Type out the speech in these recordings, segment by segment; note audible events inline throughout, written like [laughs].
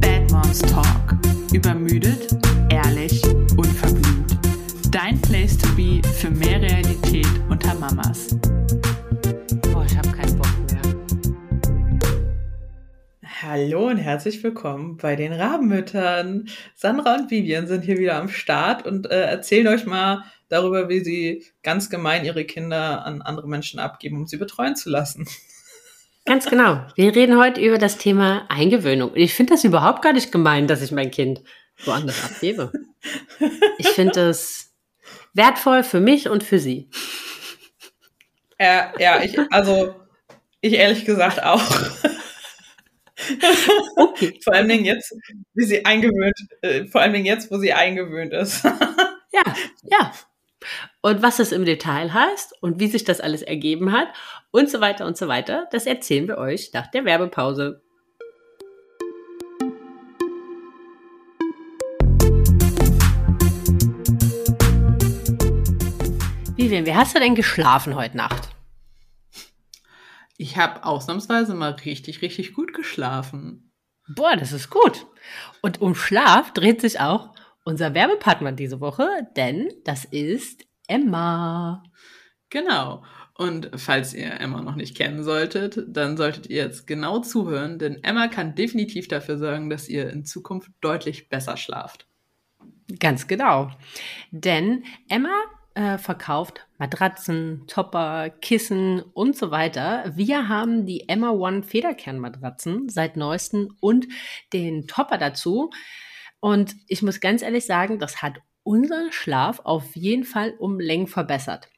Bad Moms Talk. Übermüdet, ehrlich, unverblümt. Dein Place to be für mehr Realität unter Mamas. Boah, ich habe keinen Bock mehr. Hallo und herzlich willkommen bei den Rabenmüttern. Sandra und Vivian sind hier wieder am Start und äh, erzählen euch mal darüber, wie sie ganz gemein ihre Kinder an andere Menschen abgeben, um sie betreuen zu lassen. Ganz genau. Wir reden heute über das Thema Eingewöhnung. Ich finde das überhaupt gar nicht gemein, dass ich mein Kind woanders abgebe. Ich finde es wertvoll für mich und für sie. Ja, ja, ich, also ich ehrlich gesagt auch. Okay. vor allen Dingen jetzt, wie sie eingewöhnt, äh, vor allen Dingen jetzt, wo sie eingewöhnt ist. ja, ja. Und was es im Detail heißt und wie sich das alles ergeben hat und so weiter und so weiter, das erzählen wir euch nach der Werbepause. Vivian, wie hast du denn geschlafen heute Nacht? Ich habe ausnahmsweise mal richtig, richtig gut geschlafen. Boah, das ist gut. Und um Schlaf dreht sich auch unser Werbepartner diese Woche, denn das ist Emma. Genau. Und falls ihr Emma noch nicht kennen solltet, dann solltet ihr jetzt genau zuhören, denn Emma kann definitiv dafür sorgen, dass ihr in Zukunft deutlich besser schlaft. Ganz genau. Denn Emma äh, verkauft Matratzen, Topper, Kissen und so weiter. Wir haben die Emma One Federkernmatratzen seit neuestem und den Topper dazu. Und ich muss ganz ehrlich sagen, das hat unseren Schlaf auf jeden Fall um Längen verbessert.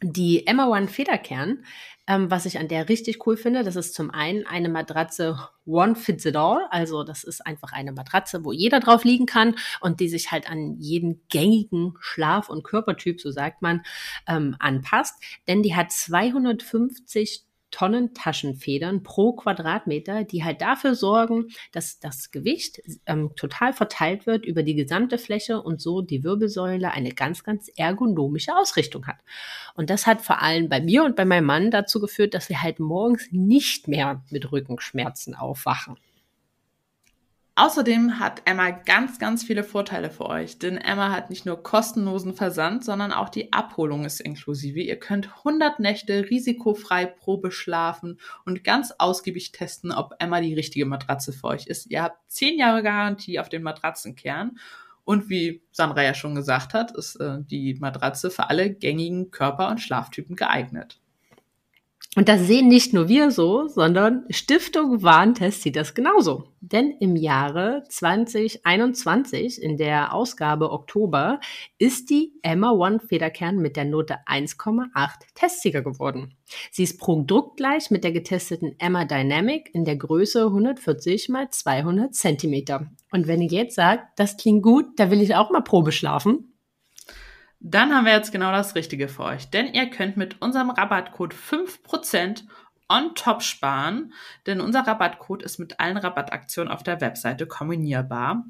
Die Emma One Federkern, ähm, was ich an der richtig cool finde, das ist zum einen eine Matratze One Fits It All, also das ist einfach eine Matratze, wo jeder drauf liegen kann und die sich halt an jeden gängigen Schlaf- und Körpertyp, so sagt man, ähm, anpasst. Denn die hat 250 Tonnen Taschenfedern pro Quadratmeter, die halt dafür sorgen, dass das Gewicht ähm, total verteilt wird über die gesamte Fläche und so die Wirbelsäule eine ganz, ganz ergonomische Ausrichtung hat. Und das hat vor allem bei mir und bei meinem Mann dazu geführt, dass wir halt morgens nicht mehr mit Rückenschmerzen aufwachen. Außerdem hat Emma ganz, ganz viele Vorteile für euch, denn Emma hat nicht nur kostenlosen Versand, sondern auch die Abholung ist inklusive. Ihr könnt 100 Nächte risikofrei Probe schlafen und ganz ausgiebig testen, ob Emma die richtige Matratze für euch ist. Ihr habt 10 Jahre Garantie auf den Matratzenkern und wie Sandra ja schon gesagt hat, ist äh, die Matratze für alle gängigen Körper- und Schlaftypen geeignet. Und das sehen nicht nur wir so, sondern Stiftung Warntest sieht das genauso. Denn im Jahre 2021, in der Ausgabe Oktober, ist die Emma One Federkern mit der Note 1,8 Testsieger geworden. Sie ist produktgleich mit der getesteten Emma Dynamic in der Größe 140 x 200 Zentimeter. Und wenn ihr jetzt sagt, das klingt gut, da will ich auch mal Probe schlafen, dann haben wir jetzt genau das Richtige für euch. Denn ihr könnt mit unserem Rabattcode 5% on top sparen, denn unser Rabattcode ist mit allen Rabattaktionen auf der Webseite kombinierbar.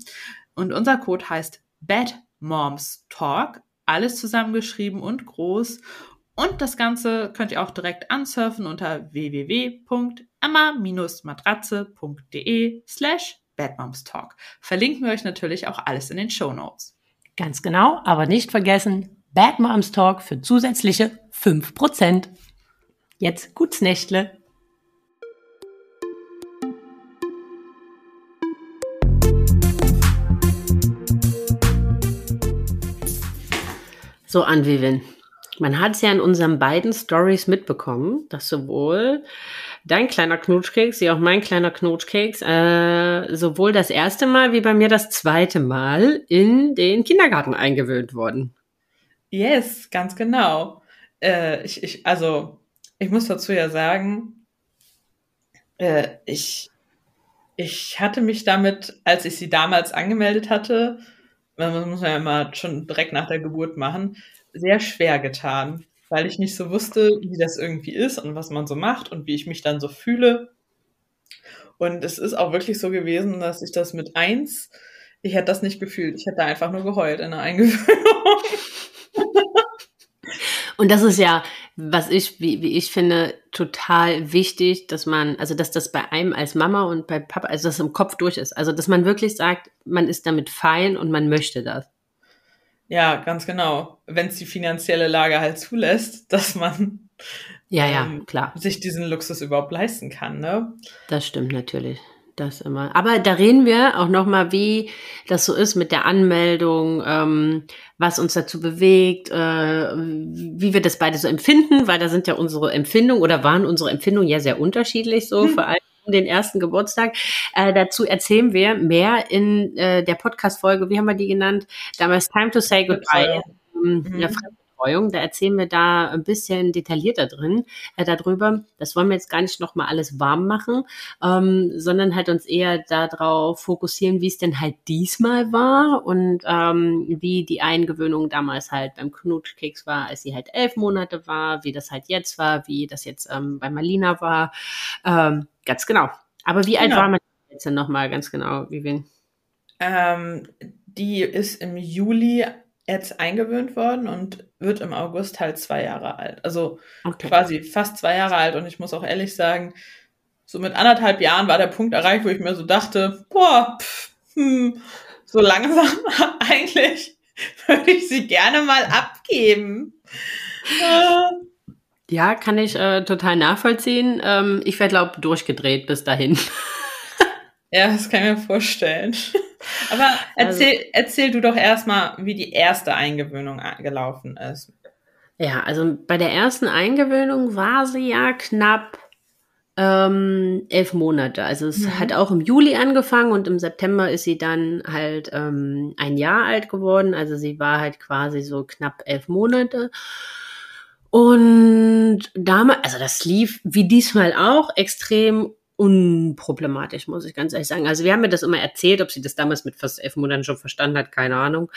Und unser Code heißt Bad Moms Talk, alles zusammengeschrieben und groß. Und das Ganze könnt ihr auch direkt ansurfen unter www.emma-matratze.de slash badmomstalk. Verlinken wir euch natürlich auch alles in den Show Notes. Ganz genau, aber nicht vergessen, Bad Moms Talk für zusätzliche 5%. Jetzt gut's Nächtle. So, Anvivin. Man hat es ja in unseren beiden Stories mitbekommen, dass sowohl dein kleiner Knutschkeks wie auch mein kleiner Knutschkeks äh, sowohl das erste Mal wie bei mir das zweite Mal in den Kindergarten eingewöhnt wurden. Yes, ganz genau. Äh, ich, ich, also, ich muss dazu ja sagen, äh, ich, ich hatte mich damit, als ich sie damals angemeldet hatte, man muss ja immer schon direkt nach der Geburt machen, sehr schwer getan weil ich nicht so wusste, wie das irgendwie ist und was man so macht und wie ich mich dann so fühle. Und es ist auch wirklich so gewesen, dass ich das mit eins, ich hätte das nicht gefühlt. Ich hätte einfach nur geheult in der Eingewöhnung. [laughs] Und das ist ja was ich, wie, wie ich finde, total wichtig, dass man, also dass das bei einem als Mama und bei Papa, also dass es im Kopf durch ist. Also dass man wirklich sagt, man ist damit fein und man möchte das. Ja, ganz genau. Wenn es die finanzielle Lage halt zulässt, [laughs] dass man ja, ja, ähm, klar. sich diesen Luxus überhaupt leisten kann, ne? Das stimmt natürlich das immer. Aber da reden wir auch noch mal, wie das so ist mit der Anmeldung, ähm, was uns dazu bewegt, äh, wie wir das beide so empfinden, weil da sind ja unsere Empfindungen oder waren unsere Empfindungen ja sehr unterschiedlich so, hm. vor allem den ersten Geburtstag. Äh, dazu erzählen wir mehr in äh, der Podcast-Folge, wie haben wir die genannt? Damals Time to Say Goodbye. Mhm. Ja, Betreuung. Da erzählen wir da ein bisschen detaillierter drin äh, darüber. Das wollen wir jetzt gar nicht nochmal alles warm machen, ähm, sondern halt uns eher darauf fokussieren, wie es denn halt diesmal war und ähm, wie die Eingewöhnung damals halt beim Knutschkeks war, als sie halt elf Monate war, wie das halt jetzt war, wie das jetzt ähm, bei Malina war. Ähm, ganz genau. Aber wie alt genau. war man jetzt denn nochmal ganz genau, Vivian? Ähm, die ist im Juli jetzt eingewöhnt worden und wird im August halt zwei Jahre alt. Also okay. quasi fast zwei Jahre alt. Und ich muss auch ehrlich sagen, so mit anderthalb Jahren war der Punkt erreicht, wo ich mir so dachte, boah, pff, hm, so langsam [laughs] eigentlich würde ich sie gerne mal abgeben. Ja, kann ich äh, total nachvollziehen. Ähm, ich wäre, glaube durchgedreht bis dahin. [laughs] Ja, das kann ich mir vorstellen. Aber erzähl, also, erzähl du doch erstmal, wie die erste Eingewöhnung gelaufen ist. Ja, also bei der ersten Eingewöhnung war sie ja knapp ähm, elf Monate. Also es mhm. hat auch im Juli angefangen und im September ist sie dann halt ähm, ein Jahr alt geworden. Also sie war halt quasi so knapp elf Monate. Und damals, also das lief wie diesmal auch extrem unproblematisch, muss ich ganz ehrlich sagen. Also wir haben mir das immer erzählt, ob sie das damals mit fast elf Monaten schon verstanden hat, keine Ahnung.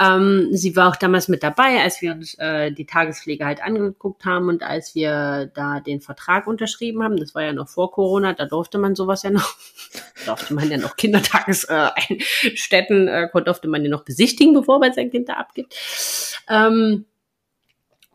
Ähm, sie war auch damals mit dabei, als wir uns äh, die Tagespflege halt angeguckt haben und als wir da den Vertrag unterschrieben haben. Das war ja noch vor Corona, da durfte man sowas ja noch, [laughs] durfte man ja noch Kindertagesstätten, äh, äh, durfte man ja noch besichtigen, bevor man sein Kind da abgibt. Ähm,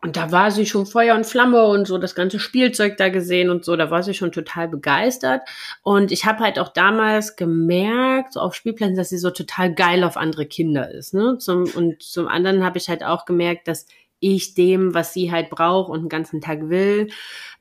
und da war sie schon Feuer und Flamme und so das ganze Spielzeug da gesehen und so, da war sie schon total begeistert. Und ich habe halt auch damals gemerkt, so auf Spielplätzen, dass sie so total geil auf andere Kinder ist. Ne? Zum, und zum anderen habe ich halt auch gemerkt, dass ich dem, was sie halt braucht und den ganzen Tag will,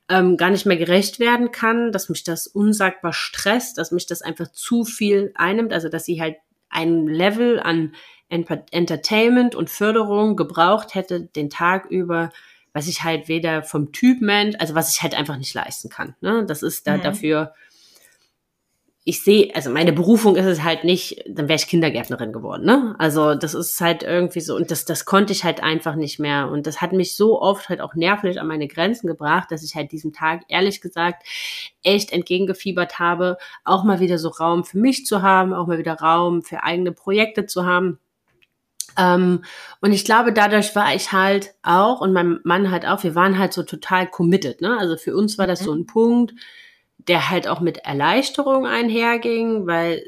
ähm, gar nicht mehr gerecht werden kann, dass mich das unsagbar stresst, dass mich das einfach zu viel einnimmt, also dass sie halt ein Level an Entertainment und Förderung gebraucht hätte den Tag über, was ich halt weder vom Typ Mensch, also was ich halt einfach nicht leisten kann. Ne? Das ist da mhm. dafür, ich sehe, also meine Berufung ist es halt nicht, dann wäre ich Kindergärtnerin geworden, ne? Also das ist halt irgendwie so, und das, das konnte ich halt einfach nicht mehr. Und das hat mich so oft halt auch nervlich an meine Grenzen gebracht, dass ich halt diesem Tag, ehrlich gesagt, echt entgegengefiebert habe, auch mal wieder so Raum für mich zu haben, auch mal wieder Raum für eigene Projekte zu haben. Ähm, und ich glaube, dadurch war ich halt auch und mein Mann halt auch, wir waren halt so total committed. Ne? Also für uns war das so mhm. ein Punkt, der halt auch mit Erleichterung einherging, weil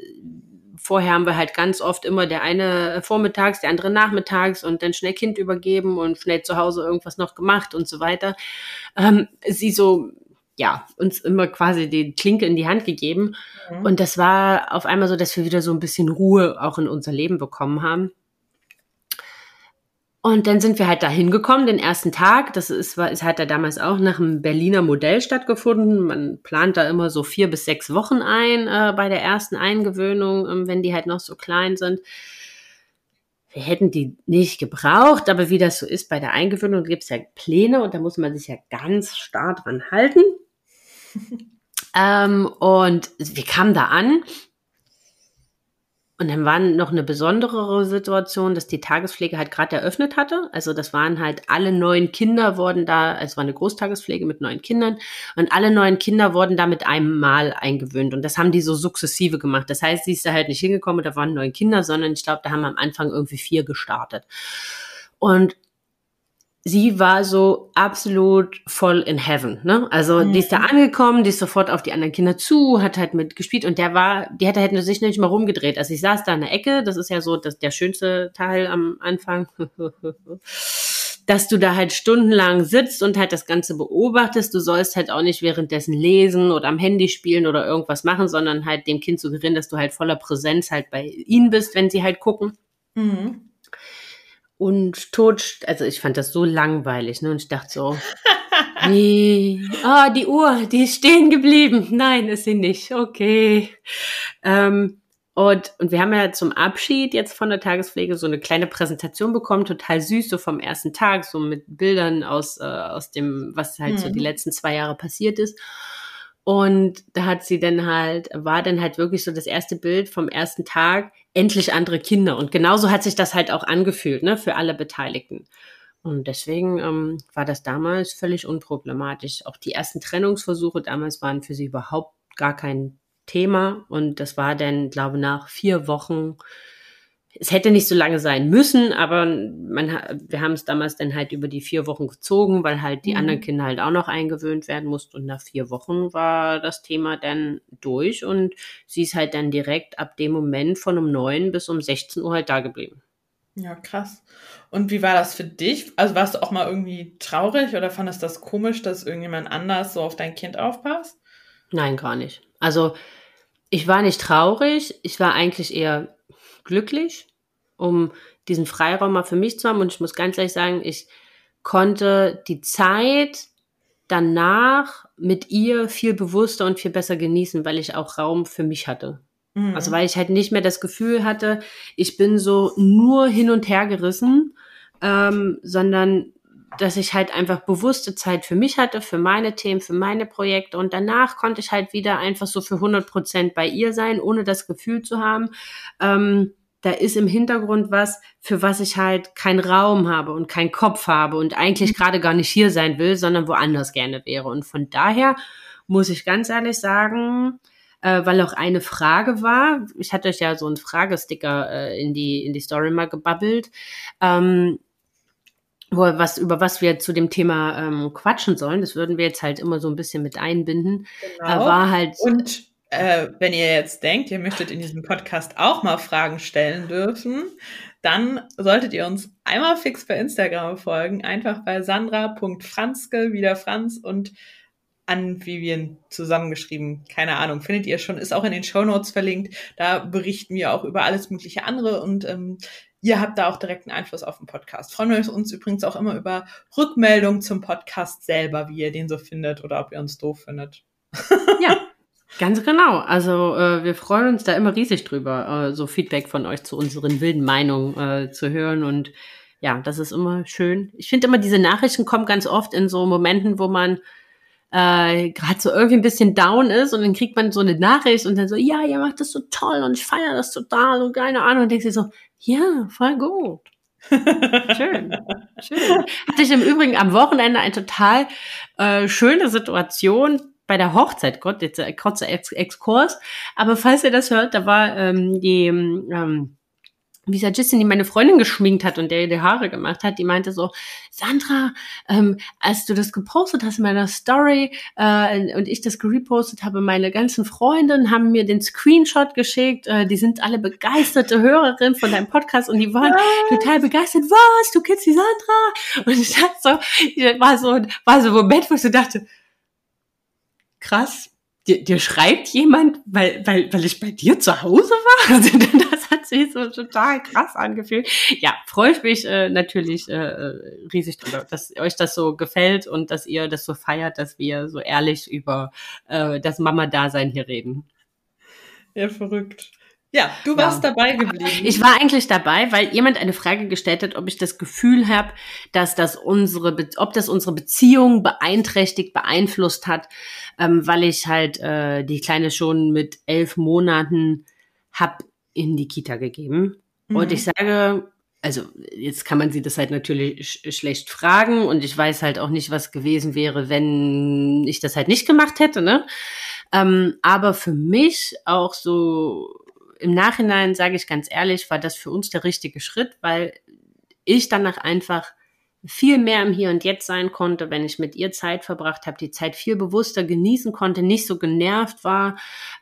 vorher haben wir halt ganz oft immer der eine vormittags, der andere nachmittags und dann schnell Kind übergeben und schnell zu Hause irgendwas noch gemacht und so weiter. Ähm, sie so, ja, uns immer quasi die Klinke in die Hand gegeben. Mhm. Und das war auf einmal so, dass wir wieder so ein bisschen Ruhe auch in unser Leben bekommen haben. Und dann sind wir halt da hingekommen, den ersten Tag. Das ist, war, ist halt da damals auch nach einem Berliner Modell stattgefunden. Man plant da immer so vier bis sechs Wochen ein äh, bei der ersten Eingewöhnung, ähm, wenn die halt noch so klein sind. Wir hätten die nicht gebraucht, aber wie das so ist bei der Eingewöhnung, gibt es ja Pläne und da muss man sich ja ganz stark dran halten. [laughs] ähm, und wir kamen da an und dann war noch eine besondere Situation, dass die Tagespflege halt gerade eröffnet hatte. Also das waren halt alle neuen Kinder wurden da, es war eine Großtagespflege mit neun Kindern und alle neuen Kinder wurden da mit einem Mal eingewöhnt. Und das haben die so sukzessive gemacht. Das heißt, sie ist da halt nicht hingekommen, da waren neun Kinder, sondern ich glaube, da haben am Anfang irgendwie vier gestartet. Und sie war so absolut voll in heaven, ne? Also mhm. die ist da angekommen, die ist sofort auf die anderen Kinder zu, hat halt mitgespielt und der war, die hat halt sich nicht mal rumgedreht. Also ich saß da in der Ecke, das ist ja so das, der schönste Teil am Anfang. [laughs] dass du da halt stundenlang sitzt und halt das Ganze beobachtest. Du sollst halt auch nicht währenddessen lesen oder am Handy spielen oder irgendwas machen, sondern halt dem Kind suggerieren, dass du halt voller Präsenz halt bei ihnen bist, wenn sie halt gucken. Mhm. Und tot, also ich fand das so langweilig, ne? Und ich dachte so, [laughs] nee, ah, die Uhr, die ist stehen geblieben. Nein, ist sie nicht. Okay. Ähm, und, und wir haben ja zum Abschied jetzt von der Tagespflege so eine kleine Präsentation bekommen, total süß, so vom ersten Tag, so mit Bildern aus, äh, aus dem, was halt mhm. so die mhm. letzten zwei Jahre passiert ist. Und da hat sie dann halt, war dann halt wirklich so das erste Bild vom ersten Tag, endlich andere Kinder. Und genauso hat sich das halt auch angefühlt, ne, für alle Beteiligten. Und deswegen ähm, war das damals völlig unproblematisch. Auch die ersten Trennungsversuche damals waren für sie überhaupt gar kein Thema. Und das war dann, glaube nach vier Wochen. Es hätte nicht so lange sein müssen, aber man, wir haben es damals dann halt über die vier Wochen gezogen, weil halt die mhm. anderen Kinder halt auch noch eingewöhnt werden mussten. Und nach vier Wochen war das Thema dann durch und sie ist halt dann direkt ab dem Moment von um neun bis um 16 Uhr halt da geblieben. Ja, krass. Und wie war das für dich? Also warst du auch mal irgendwie traurig oder fandest das komisch, dass irgendjemand anders so auf dein Kind aufpasst? Nein, gar nicht. Also ich war nicht traurig, ich war eigentlich eher glücklich, um diesen Freiraum mal für mich zu haben. Und ich muss ganz ehrlich sagen, ich konnte die Zeit danach mit ihr viel bewusster und viel besser genießen, weil ich auch Raum für mich hatte. Mhm. Also weil ich halt nicht mehr das Gefühl hatte, ich bin so nur hin und her gerissen, ähm, sondern dass ich halt einfach bewusste Zeit für mich hatte, für meine Themen, für meine Projekte und danach konnte ich halt wieder einfach so für 100 Prozent bei ihr sein, ohne das Gefühl zu haben, ähm, da ist im Hintergrund was, für was ich halt keinen Raum habe und keinen Kopf habe und eigentlich mhm. gerade gar nicht hier sein will, sondern woanders gerne wäre. Und von daher muss ich ganz ehrlich sagen, äh, weil auch eine Frage war, ich hatte euch ja so einen Fragesticker äh, in die in die Story mal gebabbelt. Ähm, wo, was, über was wir zu dem Thema ähm, quatschen sollen, das würden wir jetzt halt immer so ein bisschen mit einbinden, genau. äh, war halt. Und äh, wenn ihr jetzt denkt, ihr möchtet in diesem Podcast auch mal Fragen stellen dürfen, dann solltet ihr uns einmal fix bei Instagram folgen, einfach bei sandra.franzke, wieder Franz und an Vivian zusammengeschrieben. Keine Ahnung, findet ihr schon, ist auch in den Show Notes verlinkt. Da berichten wir auch über alles mögliche andere und ähm, ihr habt da auch direkten Einfluss auf den Podcast. Freuen wir uns übrigens auch immer über Rückmeldungen zum Podcast selber, wie ihr den so findet oder ob ihr uns doof findet. ja, [laughs] ganz genau. Also äh, wir freuen uns da immer riesig drüber, äh, so Feedback von euch zu unseren wilden Meinungen äh, zu hören und ja, das ist immer schön. Ich finde immer, diese Nachrichten kommen ganz oft in so Momenten, wo man äh, gerade so irgendwie ein bisschen down ist und dann kriegt man so eine Nachricht und dann so, ja, ihr macht das so toll und ich feiere das total und keine Ahnung und denkst dir so, ja, voll gut. [laughs] Schön, schön. Hatte ich im Übrigen am Wochenende eine total äh, schöne Situation bei der Hochzeit. Gott, jetzt äh, kurzer Ex Exkurs. Aber falls ihr das hört, da war ähm, die ähm, Visagistin, die meine Freundin geschminkt hat und der ihr die Haare gemacht hat, die meinte so, Sandra, ähm, als du das gepostet hast in meiner Story äh, und ich das gerepostet habe, meine ganzen Freundinnen haben mir den Screenshot geschickt, äh, die sind alle begeisterte Hörerinnen von deinem Podcast und die waren was? total begeistert, was, du kennst die Sandra? Und ich dachte so, war so, war so ein Moment, wo ich so dachte, krass, dir, dir schreibt jemand, weil, weil, weil ich bei dir zu Hause war? [laughs] Also, das hat sich so total krass angefühlt. Ja, freue ich mich äh, natürlich äh, äh, riesig drüber, dass euch das so gefällt und dass ihr das so feiert, dass wir so ehrlich über äh, das Mama-Dasein hier reden. Ja, verrückt. Ja, du warst ja. dabei geblieben. Ich war eigentlich dabei, weil jemand eine Frage gestellt hat, ob ich das Gefühl habe, dass das unsere, ob das unsere Beziehung beeinträchtigt, beeinflusst hat, ähm, weil ich halt äh, die Kleine schon mit elf Monaten hab in die Kita gegeben. Mhm. Und ich sage, also jetzt kann man sie das halt natürlich sch schlecht fragen und ich weiß halt auch nicht, was gewesen wäre, wenn ich das halt nicht gemacht hätte, ne? Ähm, aber für mich auch so im Nachhinein, sage ich ganz ehrlich, war das für uns der richtige Schritt, weil ich danach einfach viel mehr im Hier und Jetzt sein konnte, wenn ich mit ihr Zeit verbracht habe, die Zeit viel bewusster genießen konnte, nicht so genervt war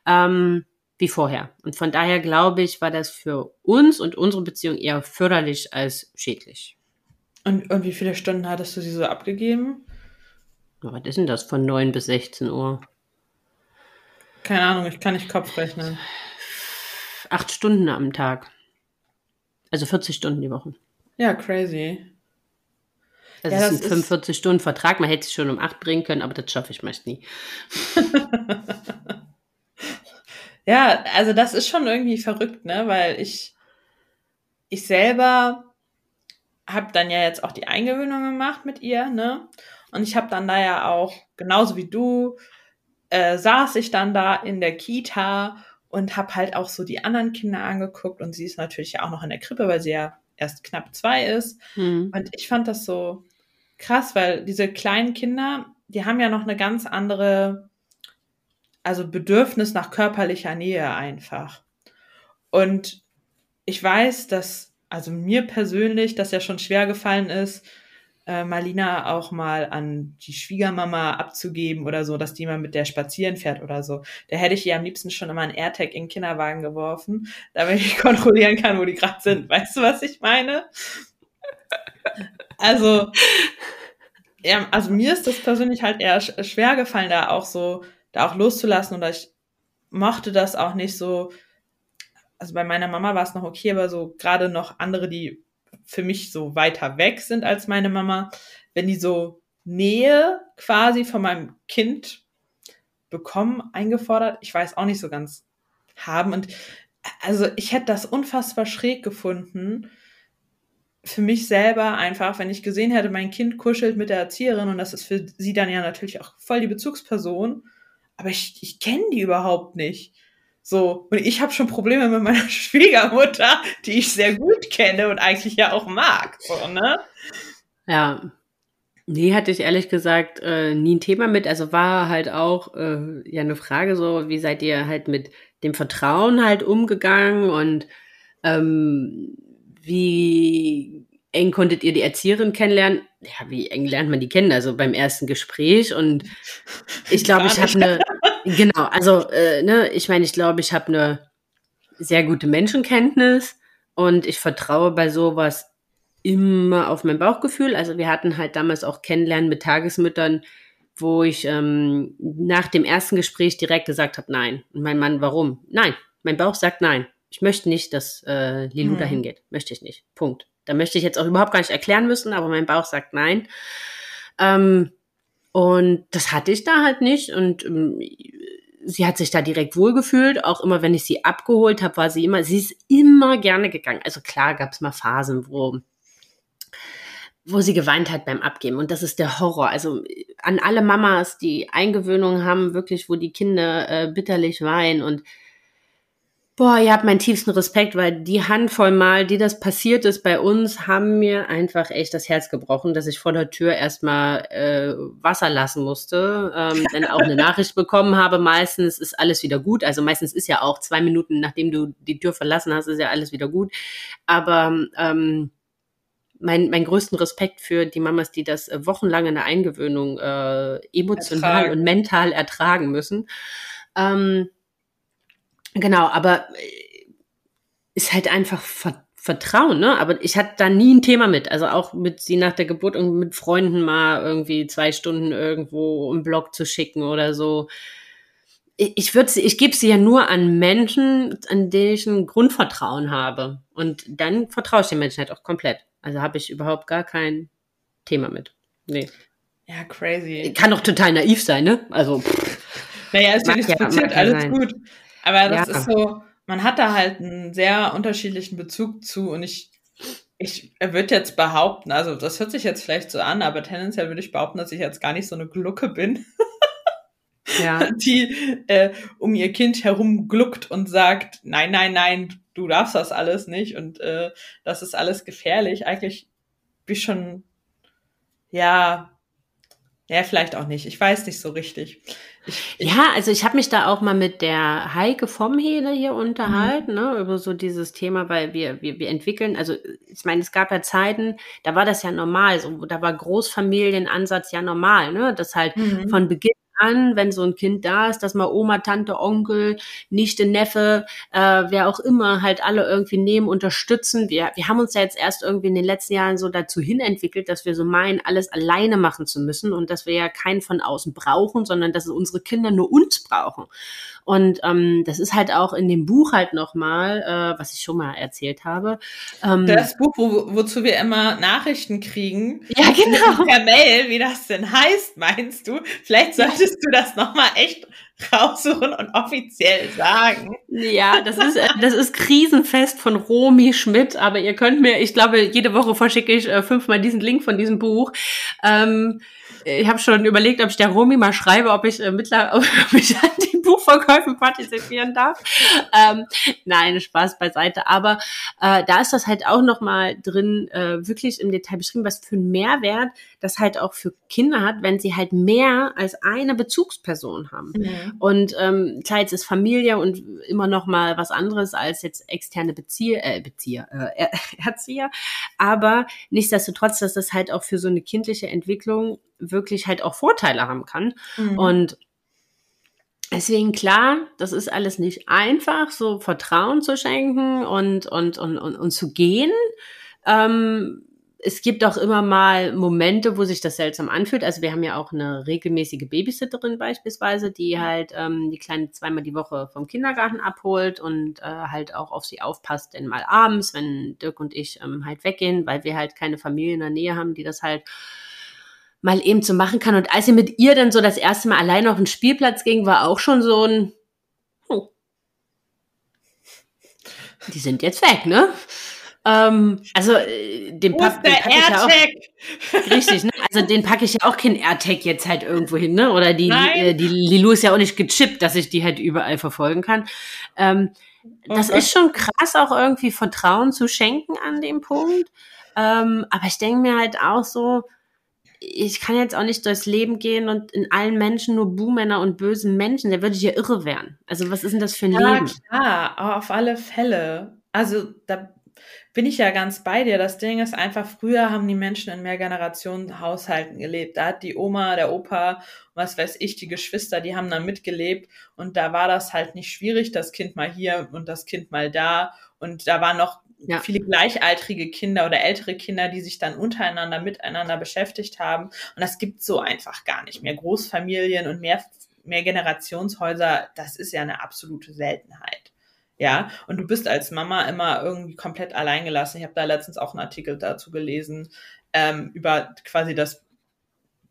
ähm, wie vorher. Und von daher glaube ich, war das für uns und unsere Beziehung eher förderlich als schädlich. Und, und wie viele Stunden hattest du sie so abgegeben? Was ist denn das von 9 bis 16 Uhr? Keine Ahnung, ich kann nicht Kopf rechnen. Acht Stunden am Tag. Also 40 Stunden die Woche. Ja, crazy. Also Ja, das ist ein 45-Stunden-Vertrag. Man hätte es schon um 8 bringen können, aber das schaffe ich meist nie. [laughs] Ja, also das ist schon irgendwie verrückt, ne? Weil ich, ich selber habe dann ja jetzt auch die Eingewöhnung gemacht mit ihr, ne? Und ich habe dann da ja auch, genauso wie du, äh, saß ich dann da in der Kita und habe halt auch so die anderen Kinder angeguckt und sie ist natürlich ja auch noch in der Krippe, weil sie ja erst knapp zwei ist. Hm. Und ich fand das so krass, weil diese kleinen Kinder, die haben ja noch eine ganz andere, also Bedürfnis nach körperlicher Nähe einfach. Und ich weiß, dass, also mir persönlich, das ja schon schwer gefallen ist, äh, Marlina auch mal an die Schwiegermama abzugeben oder so, dass die mal mit der spazieren fährt oder so. Da hätte ich ihr am liebsten schon immer einen AirTag in den Kinderwagen geworfen, [laughs] damit ich kontrollieren kann, wo die gerade sind. Weißt du, was ich meine? [laughs] Also, ja, also mir ist das persönlich halt eher sch- schwer gefallen, da auch so, da auch loszulassen oder ich mochte das auch nicht so. Also bei meiner Mama war es noch okay, aber so gerade noch andere, die für mich so weiter weg sind als meine Mama, wenn die so Nähe quasi von meinem Kind bekommen, eingefordert, ich weiß auch nicht so ganz haben. Und also ich hätte das unfassbar schräg gefunden, für mich selber einfach, wenn ich gesehen hätte, mein Kind kuschelt mit der Erzieherin und das ist für sie dann ja natürlich auch voll die Bezugsperson, aber ich, ich kenne die überhaupt nicht. So, und ich habe schon Probleme mit meiner [laughs] Schwiegermutter, die ich sehr gut kenne und eigentlich ja auch mag. So, ne? Ja. Nee, hatte ich ehrlich gesagt äh, nie ein Thema mit. Also war halt auch äh, ja eine Frage so, wie seid ihr halt mit dem Vertrauen halt umgegangen und ähm, wie eng konntet ihr die Erzieherin kennenlernen? Ja, wie eng lernt man die kennen? Also beim ersten Gespräch und [laughs] ich glaube, ich habe eine, genau, also äh, ne, ich meine, ich glaube, ich habe eine sehr gute Menschenkenntnis und ich vertraue bei sowas immer auf mein Bauchgefühl. Also wir hatten halt damals auch Kennenlernen mit Tagesmüttern, wo ich ähm, nach dem ersten Gespräch direkt gesagt habe, nein. Und mein Mann, warum? Nein, mein Bauch sagt nein. Ich möchte nicht, dass äh, Lilou Mhm. dahin geht. Möchte ich nicht. Punkt. Da möchte ich jetzt auch überhaupt gar nicht erklären müssen, aber mein Bauch sagt nein. Ähm, und das hatte ich da halt nicht. Und ähm, sie hat sich da direkt wohlgefühlt. Auch immer, wenn ich sie abgeholt habe, war sie immer, sie ist immer gerne gegangen. Also klar gab es mal Phasen, wo wo sie geweint hat beim Abgeben. Und das ist der Horror. Also an alle Mamas, die Eingewöhnung haben, wirklich, wo die Kinder äh, bitterlich weinen. Und boah, ihr habt meinen tiefsten Respekt, weil die Handvoll Mal, die das passiert ist bei uns, haben mir einfach echt das Herz gebrochen, dass ich vor der Tür erstmal äh, Wasser lassen musste. Ähm, dann auch eine Nachricht bekommen habe. Meistens ist alles wieder gut. Also meistens ist ja auch zwei Minuten, nachdem du die Tür verlassen hast, ist ja alles wieder gut. Aber ähm, mein, mein größten Respekt für die Mamas, die das äh, wochenlang in der Eingewöhnung äh, emotional Ertragen. und mental ertragen müssen. Ähm, genau, aber äh, ist halt einfach Ver Vertrauen, ne? Aber ich hatte da nie ein Thema mit. Also auch mit sie nach der Geburt und mit Freunden mal irgendwie zwei Stunden irgendwo im Blog zu schicken oder so. Ich, würde sie, ich gebe sie ja nur an Menschen, an denen ich ein Grundvertrauen habe. Und dann vertraue ich den Menschen halt auch komplett. Also habe ich überhaupt gar kein Thema mit. Nee. Ja, crazy. Kann doch total naiv sein, ne? Also, pff, Naja, ist ja nichts ja- passiert, alles sein. gut. Aber das Ja. ist so, man hat da halt einen sehr unterschiedlichen Bezug zu und ich, ich würde jetzt behaupten, also das hört sich jetzt vielleicht so an, aber tendenziell würde ich behaupten, dass ich jetzt gar nicht so eine Glucke bin, ja. [laughs] die äh, um ihr Kind herum gluckt und sagt, nein, nein, nein, du darfst das alles nicht und äh, das ist alles gefährlich. Eigentlich bin ich schon, ja, ja, vielleicht auch nicht. Ich weiß nicht so richtig. Ja, also ich habe mich da auch mal mit der Heike vom Hede hier unterhalten, ne, über so dieses Thema, weil wir, wir, wir entwickeln, also ich meine, es gab ja Zeiten, da war das ja normal, so, da war Großfamilienansatz ja normal, ne, dass halt Mhm. von Beginn an, wenn so ein Kind da ist, dass man Oma, Tante, Onkel, Nichte, Neffe, äh, wer auch immer halt alle irgendwie nehmen, unterstützen. Wir, wir haben uns ja jetzt erst irgendwie in den letzten Jahren so dazu hin entwickelt, dass wir so meinen, alles alleine machen zu müssen und dass wir ja keinen von außen brauchen, sondern dass unsere Kinder nur uns brauchen. Und ähm, das ist halt auch in dem Buch halt nochmal, äh, was ich schon mal erzählt habe. Ähm, das Buch, wo, wozu wir immer Nachrichten kriegen. Ja, genau. Per Mail, wie das denn heißt, meinst du? Vielleicht solltest du das nochmal echt [laughs] raussuchen und offiziell sagen. Ja, das ist, äh, das ist Krisenfest von Romy Schmidt, aber ihr könnt mir, ich glaube, jede Woche verschicke ich äh, fünfmal diesen Link von diesem Buch. Ähm, ich habe schon überlegt, ob ich der Romy mal schreibe, ob ich äh, mittlerweile [laughs] ob ich an den Buchverkäufen partizipieren darf. Ähm, nein, Spaß beiseite. Aber äh, da ist das halt auch noch mal drin, äh, wirklich im Detail beschrieben, was für einen Mehrwert das halt auch für Kinder hat, wenn sie halt mehr als eine Bezugsperson haben. Mhm. Und ähm, klar, jetzt ist Familie und immer noch mal was anderes als jetzt externe Bezieher, äh, Bezieher, äh, [laughs] Erzieher. Aber nichtsdestotrotz, dass das halt auch für so eine kindliche Entwicklung wirklich halt auch Vorteile haben kann. Mhm. Und Deswegen klar, das ist alles nicht einfach, so Vertrauen zu schenken und, und, und, und, und zu gehen. Ähm, es gibt auch immer mal Momente, wo sich das seltsam anfühlt. Also wir haben ja auch eine regelmäßige Babysitterin beispielsweise, die halt ähm, die Kleine zweimal die Woche vom Kindergarten abholt und äh, halt auch auf sie aufpasst, denn mal abends, wenn Dirk und ich ähm, halt weggehen, weil wir halt keine Familie in der Nähe haben, die das halt mal eben zu machen kann. Und als sie mit ihr dann so das erste Mal allein auf den Spielplatz ging, war auch schon so ein, oh, die sind jetzt weg, ne? Ähm, also äh, den, pack, den packe ich ja auch. [laughs] Richtig, ne? Also den packe ich ja auch kein AirTag jetzt halt irgendwo hin, ne? Oder die, äh, die, Lilu ist ja auch nicht gechippt, dass ich die halt überall verfolgen kann. Ähm, das okay. ist schon krass, auch irgendwie Vertrauen zu schenken an dem Punkt. Ähm, aber ich denke mir halt auch so, ich kann jetzt auch nicht durchs Leben gehen und in allen Menschen nur Buhmänner und bösen Menschen. Der würde ich ja irre werden. Also was ist denn das für ein ja, Leben? Ja, auf alle Fälle. Also da bin ich ja ganz bei dir. Das Ding ist einfach, früher haben die Menschen in Mehrgenerationen-Haushalten gelebt. Da hat die Oma, der Opa, was weiß ich, die Geschwister, die haben da mitgelebt. Und da war das halt nicht schwierig, das Kind mal hier und das Kind mal da. Und da war noch ja. viele gleichaltrige Kinder oder ältere Kinder, die sich dann untereinander miteinander beschäftigt haben. Und das gibt so einfach gar nicht mehr. Großfamilien und mehr, mehr Generationshäuser, das ist ja eine absolute Seltenheit. Ja, und du bist als Mama immer irgendwie komplett alleingelassen. Ich habe da letztens auch einen Artikel dazu gelesen, ähm, über quasi das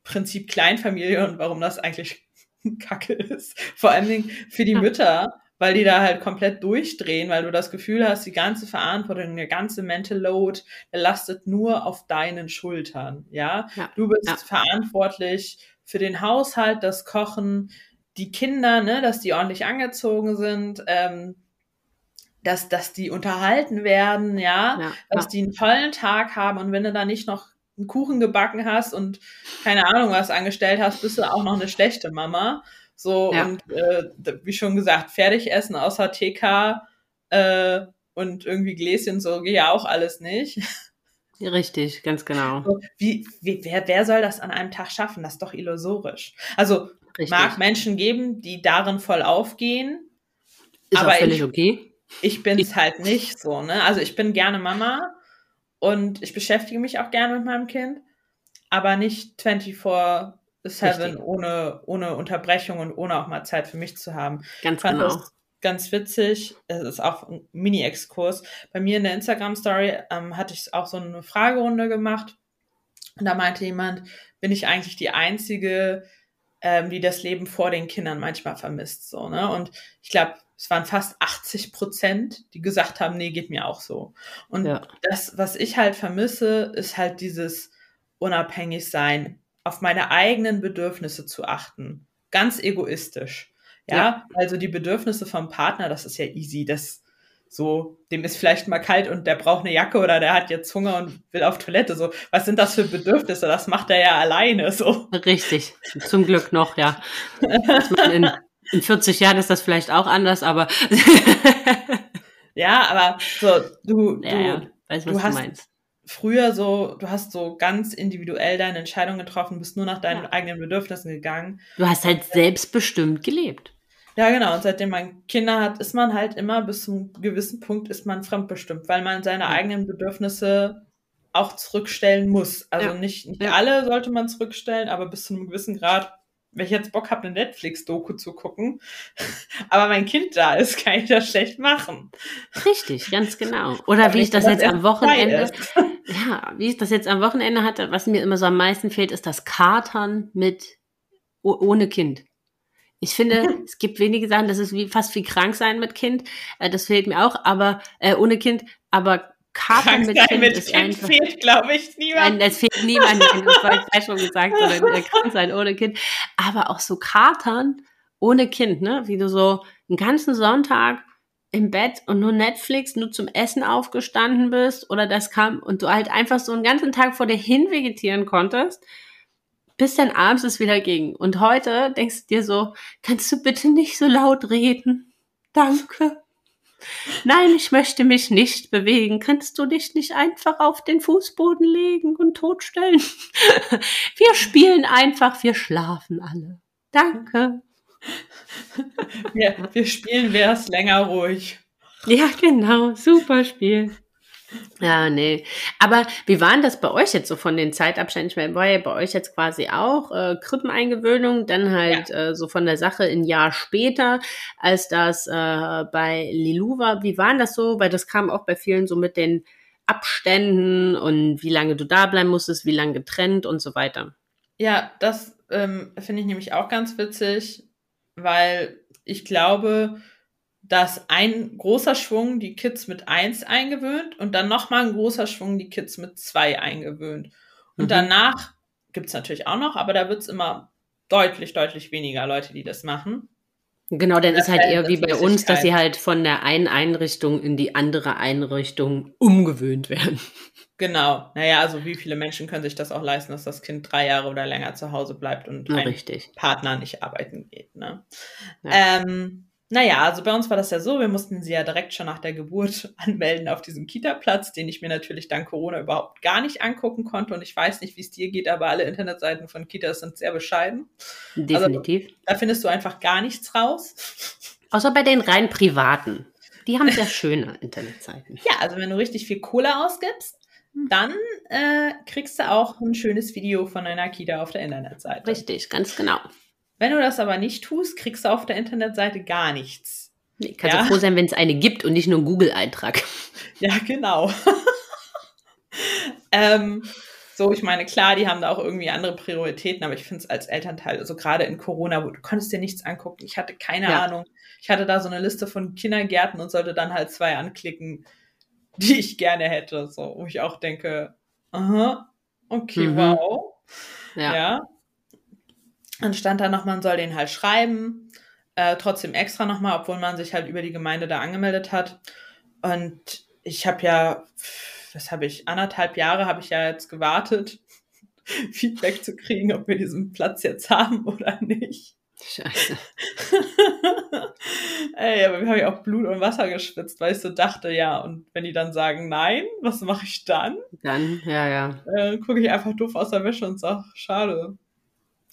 Prinzip Kleinfamilie und warum das eigentlich [laughs] Kacke ist. Vor allen Dingen für die Mütter, weil die da halt komplett durchdrehen, weil du das Gefühl hast, die ganze Verantwortung, der ganze Mental Load, lastet nur auf deinen Schultern, ja. ja du bist ja. verantwortlich für den Haushalt, das Kochen, die Kinder, ne, dass die ordentlich angezogen sind, ähm, dass, dass die unterhalten werden, ja, ja dass ja. die einen tollen Tag haben und wenn du da nicht noch einen Kuchen gebacken hast und keine Ahnung was angestellt hast, bist du auch noch eine schlechte Mama. So, ja. und äh, wie schon gesagt, fertig essen außer TK äh, und irgendwie Gläschen so geht ja auch alles nicht. Richtig, ganz genau. So, wie, wie, wer, wer soll das an einem Tag schaffen? Das ist doch illusorisch. Also Richtig. mag Menschen geben, die darin voll aufgehen. Ist aber auch völlig ich, okay. Ich bin es halt nicht so, ne? Also ich bin gerne Mama und ich beschäftige mich auch gerne mit meinem Kind, aber nicht 24 Seven ohne, ohne Unterbrechung und ohne auch mal Zeit für mich zu haben. Ganz genau. Das ganz witzig. Es ist auch ein Mini-Exkurs. Bei mir in der Instagram-Story ähm, hatte ich auch so eine Fragerunde gemacht. Und da meinte jemand, bin ich eigentlich die Einzige, ähm, die das Leben vor den Kindern manchmal vermisst. So, ne? Und ich glaube, es waren fast 80 Prozent, die gesagt haben, nee, geht mir auch so. Und ja. das, was ich halt vermisse, ist halt dieses unabhängig sein, auf meine eigenen Bedürfnisse zu achten. Ganz egoistisch. Ja, ja, also die Bedürfnisse vom Partner, das ist ja easy. Das so, dem ist vielleicht mal kalt und der braucht eine Jacke oder der hat jetzt Hunger und will auf Toilette. So, was sind das für Bedürfnisse? Das macht er ja alleine. So. Richtig, zum Glück noch, ja. [laughs] in, in 40 Jahren ist das vielleicht auch anders, aber. ja, aber so, du, ja, du, ja. Weiß, was du, hast, meinst früher so, du hast so ganz individuell deine Entscheidung getroffen, bist nur nach deinen Ja. eigenen Bedürfnissen gegangen. Du hast halt selbstbestimmt gelebt. Ja, genau. Und seitdem man Kinder hat, ist man halt immer bis zu einem gewissen Punkt ist man fremdbestimmt, weil man seine Ja. eigenen Bedürfnisse auch zurückstellen muss. Also Ja. nicht, nicht Ja. alle sollte man zurückstellen, aber bis zu einem gewissen Grad, wenn ich jetzt Bock habe, eine Netflix-Doku zu gucken, [laughs] aber mein Kind da ist, kann ich das schlecht machen. Richtig, ganz genau. Oder wie ich das jetzt am Wochenende, [laughs] ja, wie ich das jetzt am Wochenende hatte, was mir immer so am meisten fehlt, ist das Katern mit oh- ohne Kind. Ich finde, [laughs] es gibt wenige Sachen, das ist wie fast wie krank sein mit Kind. Äh, das fehlt mir auch, aber äh, ohne Kind, aber Krank mit Kind mit ist Kind einfach. fehlt, glaube ich, niemand. es fehlt niemandem, das wollte ich schon gesagt, sondern krank sein ohne Kind. Aber auch so Katern ohne Kind, ne? Wie du so einen ganzen Sonntag im Bett und nur Netflix, nur zum Essen aufgestanden bist oder das kam und du halt einfach so einen ganzen Tag vor dir hin vegetieren konntest, bis dann abends es wieder ging. Und heute denkst du dir so, kannst du bitte nicht so laut reden? Danke. Nein, ich möchte mich nicht bewegen. Kannst du dich nicht einfach auf den Fußboden legen und totstellen? [laughs] Wir spielen einfach, wir schlafen alle. Danke. Wir, wir spielen wär's länger ruhig. Ja, genau. Super Spiel. Ja, nee. Aber wie waren das bei euch jetzt so von den Zeitabständen? Ich meine, war ja bei euch jetzt quasi auch äh, Krippeneingewöhnung, dann halt äh, so von der Sache ein Jahr später, als das äh, bei Lilou war. Wie waren das so? Weil das kam auch bei vielen so mit den Abständen und wie lange du da bleiben musstest, wie lange getrennt und so weiter. Ja, das ähm, finde ich nämlich auch ganz witzig, weil ich glaube, dass ein großer Schwung die Kids mit eins eingewöhnt und dann nochmal ein großer Schwung die Kids mit zwei eingewöhnt. Und Mhm. danach gibt's natürlich auch noch, aber da wird's immer deutlich, deutlich weniger Leute, die das machen. Genau, dann ist halt eher wie bei uns, dass sie Verhältnismäßigkeit. halt von der einen Einrichtung in die andere Einrichtung umgewöhnt werden. Genau. Naja, also wie viele Menschen können sich das auch leisten, dass das Kind drei Jahre oder länger zu Hause bleibt und Ja, ein richtig. Partner nicht arbeiten geht. Ne? Ja. Ähm, naja, also bei uns war das ja so, wir mussten sie ja direkt schon nach der Geburt [laughs] anmelden auf diesem Kita-Platz, den ich mir natürlich dank Corona überhaupt gar nicht angucken konnte. Und ich weiß nicht, wie es dir geht, aber alle Internetseiten von Kitas sind sehr bescheiden. Definitiv. Da findest du einfach gar nichts raus. Außer bei den rein privaten. Die haben sehr [laughs] schöne Internetseiten. Ja, also wenn du richtig viel Kohle ausgibst, Hm. dann äh, kriegst du auch ein schönes Video von einer Kita auf der Internetseite. Richtig, ganz genau. Wenn du das aber nicht tust, kriegst du auf der Internetseite gar nichts. Nee, kannst Ja. du froh sein, wenn es eine gibt und nicht nur einen Google-Eintrag. [laughs] Ja, genau. [laughs] ähm, so, ich meine, klar, die haben da auch irgendwie andere Prioritäten, aber ich finde es als Elternteil, also gerade in Corona, wo du konntest dir nichts angucken. Ich hatte keine Ja. Ahnung. Ich hatte da so eine Liste von Kindergärten und sollte dann halt zwei anklicken, [laughs] die ich gerne hätte. So, wo ich auch denke, aha, okay, Mhm. wow. Ja. Ja. Dann stand da noch, man soll den halt schreiben. Äh, trotzdem extra nochmal, obwohl man sich halt über die Gemeinde da angemeldet hat. Und ich habe ja, was habe ich, anderthalb Jahre habe ich ja jetzt gewartet, [laughs] Feedback zu kriegen, ob wir diesen Platz jetzt haben oder nicht. Scheiße. [laughs] Ey, aber wir haben ja auch Blut und Wasser geschwitzt, weil ich so dachte, ja, und wenn die dann sagen nein, was mache ich dann? Dann, ja, ja. Äh, Gucke ich einfach doof aus der Wäsche und sage, schade.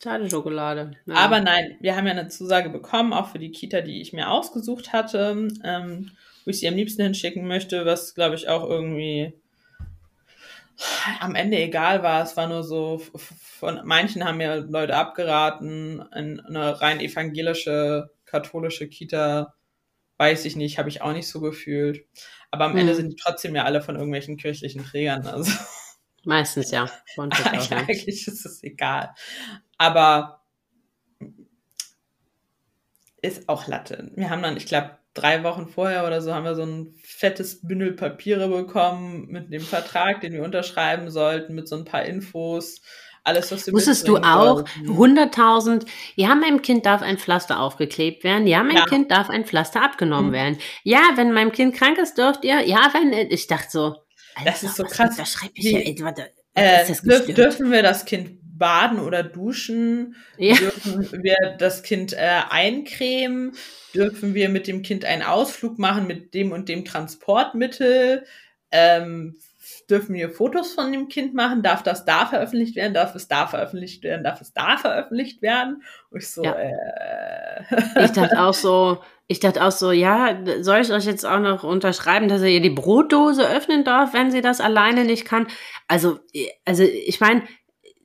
Schade Schokolade. Ja. Aber nein, wir haben ja eine Zusage bekommen, auch für die Kita, die ich mir ausgesucht hatte, ähm, wo ich sie am liebsten hinschicken möchte, was glaube ich auch irgendwie am Ende egal war. Es war nur so, von manchen haben mir Leute abgeraten, in eine rein evangelische, katholische Kita, weiß ich nicht, habe ich auch nicht so gefühlt. Aber am Ende Hm. sind die trotzdem ja alle von irgendwelchen kirchlichen Trägern. Also Meistens ja. [laughs] Auch, ja. eigentlich ist es egal. Aber ist auch Latte. Wir haben dann, ich glaube, drei Wochen vorher oder so haben wir so ein fettes Bündel Papiere bekommen mit dem Vertrag, den wir unterschreiben sollten, mit so ein paar Infos. Alles, was wir Wusstest du auch, sollten. 100.000, ja, meinem Kind darf ein Pflaster aufgeklebt werden, ja, mein Ja. Kind darf ein Pflaster abgenommen Mhm. werden. Ja, wenn meinem Kind krank ist, dürft ihr, ja, wenn, ich dachte so, Alter, Das ist so krass. Da schreibe ich ja, warte, Äh, dürfen wir das Kind baden oder duschen? Ja. Dürfen wir das Kind äh, eincremen? Dürfen wir mit dem Kind einen Ausflug machen mit dem und dem Transportmittel? Ähm, dürfen wir Fotos von dem Kind machen? Darf das da veröffentlicht werden? Darf es da veröffentlicht werden? Darf es da veröffentlicht werden? Und ich so, Ja. äh. Ich dachte auch so, ich dachte auch so, ja, soll ich euch jetzt auch noch unterschreiben, dass er ihr die Brotdose öffnen darf, wenn sie das alleine nicht kann? Also, also ich meine,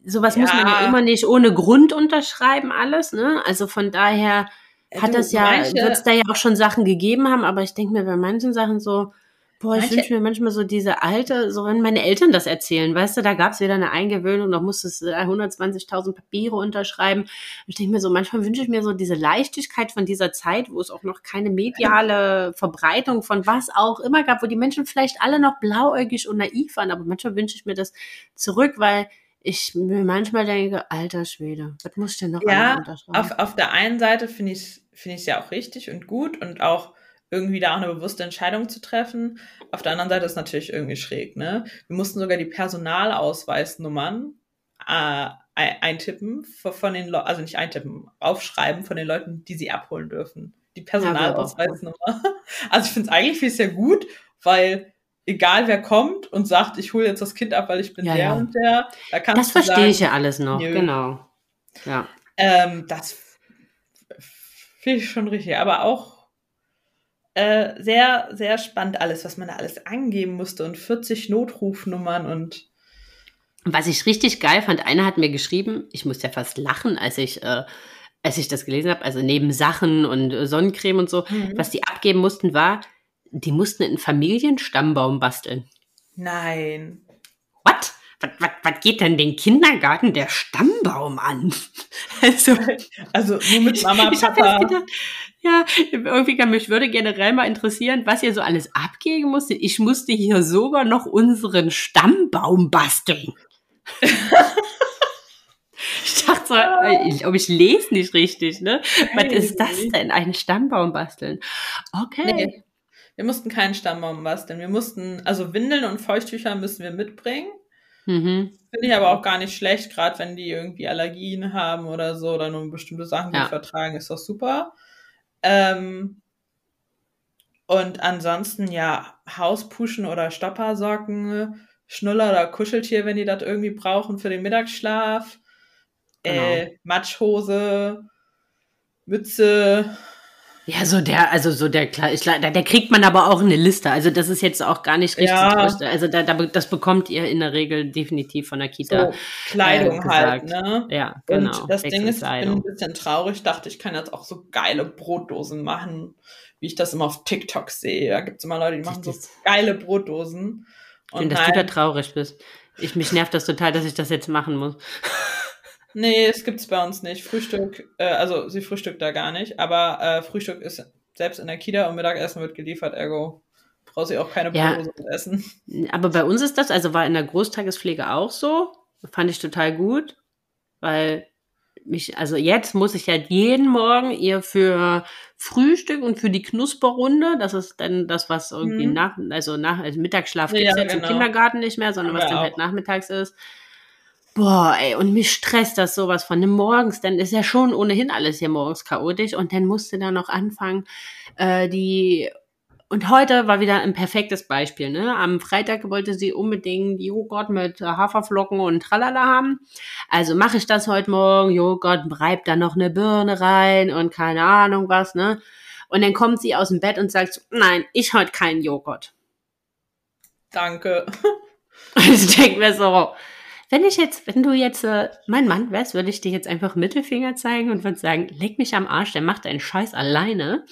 sowas muss man ja Ja. immer nicht ohne Grund unterschreiben, alles, ne? Also von daher hat Du, das ja, wird es da ja auch schon Sachen gegeben haben, aber ich denke mir bei manchen Sachen so, boah, ich wünsche mir manchmal so diese alte, so wenn meine Eltern das erzählen, weißt du, da gab es wieder eine Eingewöhnung, da musstest du 120.000 Papiere unterschreiben. Ich denke mir so, manchmal wünsche ich mir so diese Leichtigkeit von dieser Zeit, wo es auch noch keine mediale Verbreitung von was auch immer gab, wo die Menschen vielleicht alle noch blauäugig und naiv waren, aber manchmal wünsche ich mir das zurück, weil ich mir manchmal denke, alter Schwede, was muss ich denn noch Ja, unterschreiben? Auf, auf der einen Seite finde ich es finde ich ja auch richtig und gut und auch irgendwie da auch eine bewusste Entscheidung zu treffen. Auf der anderen Seite ist es natürlich irgendwie schräg, ne? Wir mussten sogar die Personalausweisnummern äh, ein- eintippen von den Leuten, also nicht eintippen, aufschreiben von den Leuten, die sie abholen dürfen. Die Personalausweisnummer. [laughs] Also ich finde es eigentlich ich's ja gut, weil egal wer kommt und sagt, ich hole jetzt das Kind ab, weil ich bin Ja, der ja. und der, da kannst das du verstehe sagen, ich ja alles noch, nö. genau. Ja. Ähm, das finde ich schon richtig, aber auch äh, sehr, sehr spannend alles, was man da alles angeben musste und 40 Notrufnummern und Und Was ich richtig geil fand, einer hat mir geschrieben, ich musste ja fast lachen, als ich, äh, als ich das gelesen habe, also neben Sachen und äh, Sonnencreme und so, Mhm. was die abgeben mussten, war, die mussten einen Familienstammbaum basteln. nein. What? Was, was, was geht denn den Kindergarten der Stammbaum an? [laughs] Also, Also nur mit Mama, ich Papa. jetzt gedacht, ja, irgendwie kann mich würde generell mal interessieren, was ihr so alles abgeben musstet. Ich musste hier sogar noch unseren Stammbaum basteln. [laughs] ich dachte so, äh, ich glaube, ich lese nicht richtig, ne? Was ist das denn? Einen Stammbaum basteln? Okay. Nee. Wir mussten keinen Stammbaum basteln. Wir mussten, also Windeln und Feuchttücher müssen wir mitbringen. Mhm. Finde ich aber auch gar nicht schlecht, gerade wenn die irgendwie Allergien haben oder so oder nur bestimmte Sachen Ja. vertragen, ist das super. Ähm, und ansonsten ja, Hauspuschen oder Stoppersocken, Schnuller oder Kuscheltier, wenn die das irgendwie brauchen für den Mittagsschlaf. Äh, Matschhose, Mütze. Ja, so der, also so der, klar, ich, da, da kriegt man aber auch eine Liste. Also das ist jetzt auch gar nicht richtig. Ja. Also da, da, das bekommt ihr in der Regel definitiv von der Kita. So Kleidung äh, halt, ne? Ja, genau. Und das Ding ist, ich bin ein bisschen traurig, dachte, ich kann jetzt auch so geile Brotdosen machen, wie ich das immer auf TikTok sehe. Da gibt's immer Leute, die machen so geile Brotdosen. Und Schön, dass du da traurig bist. Ich, mich nervt das total, dass ich das jetzt machen muss. Nee, es gibt's bei uns nicht. Frühstück, äh, also sie frühstückt da gar nicht, aber äh, Frühstück ist selbst in der Kita und Mittagessen wird geliefert, ergo braucht sie auch keine Ja. Brotdose mit essen. Aber bei uns ist das, also war in der Großtagespflege auch so. Fand ich total gut, weil mich, also jetzt muss ich halt jeden Morgen ihr für Frühstück und für die Knusperrunde, das ist dann das, was irgendwie Mhm. nach, also nach, also Mittagsschlaf Ja, gibt's jetzt genau. im Kindergarten nicht mehr, sondern Haben was dann auch. halt nachmittags ist. Boah, ey, und mich stresst das sowas von dem morgens, denn ist ja schon ohnehin alles hier morgens chaotisch und dann musste da noch anfangen, äh, die und heute war wieder ein perfektes Beispiel. Ne? Am Freitag wollte sie unbedingt Joghurt mit Haferflocken und Tralala haben. Also mache ich das heute Morgen. Joghurt, reib da noch eine Birne rein und keine Ahnung was. Ne? Und dann kommt sie aus dem Bett und sagt, nein, ich heute keinen Joghurt. Danke. [laughs] Und ich denke mir so, wenn ich jetzt, wenn du jetzt äh, mein Mann wärst, würde ich dir jetzt einfach Mittelfinger zeigen und würde sagen, leck mich am Arsch, der macht deinen Scheiß alleine.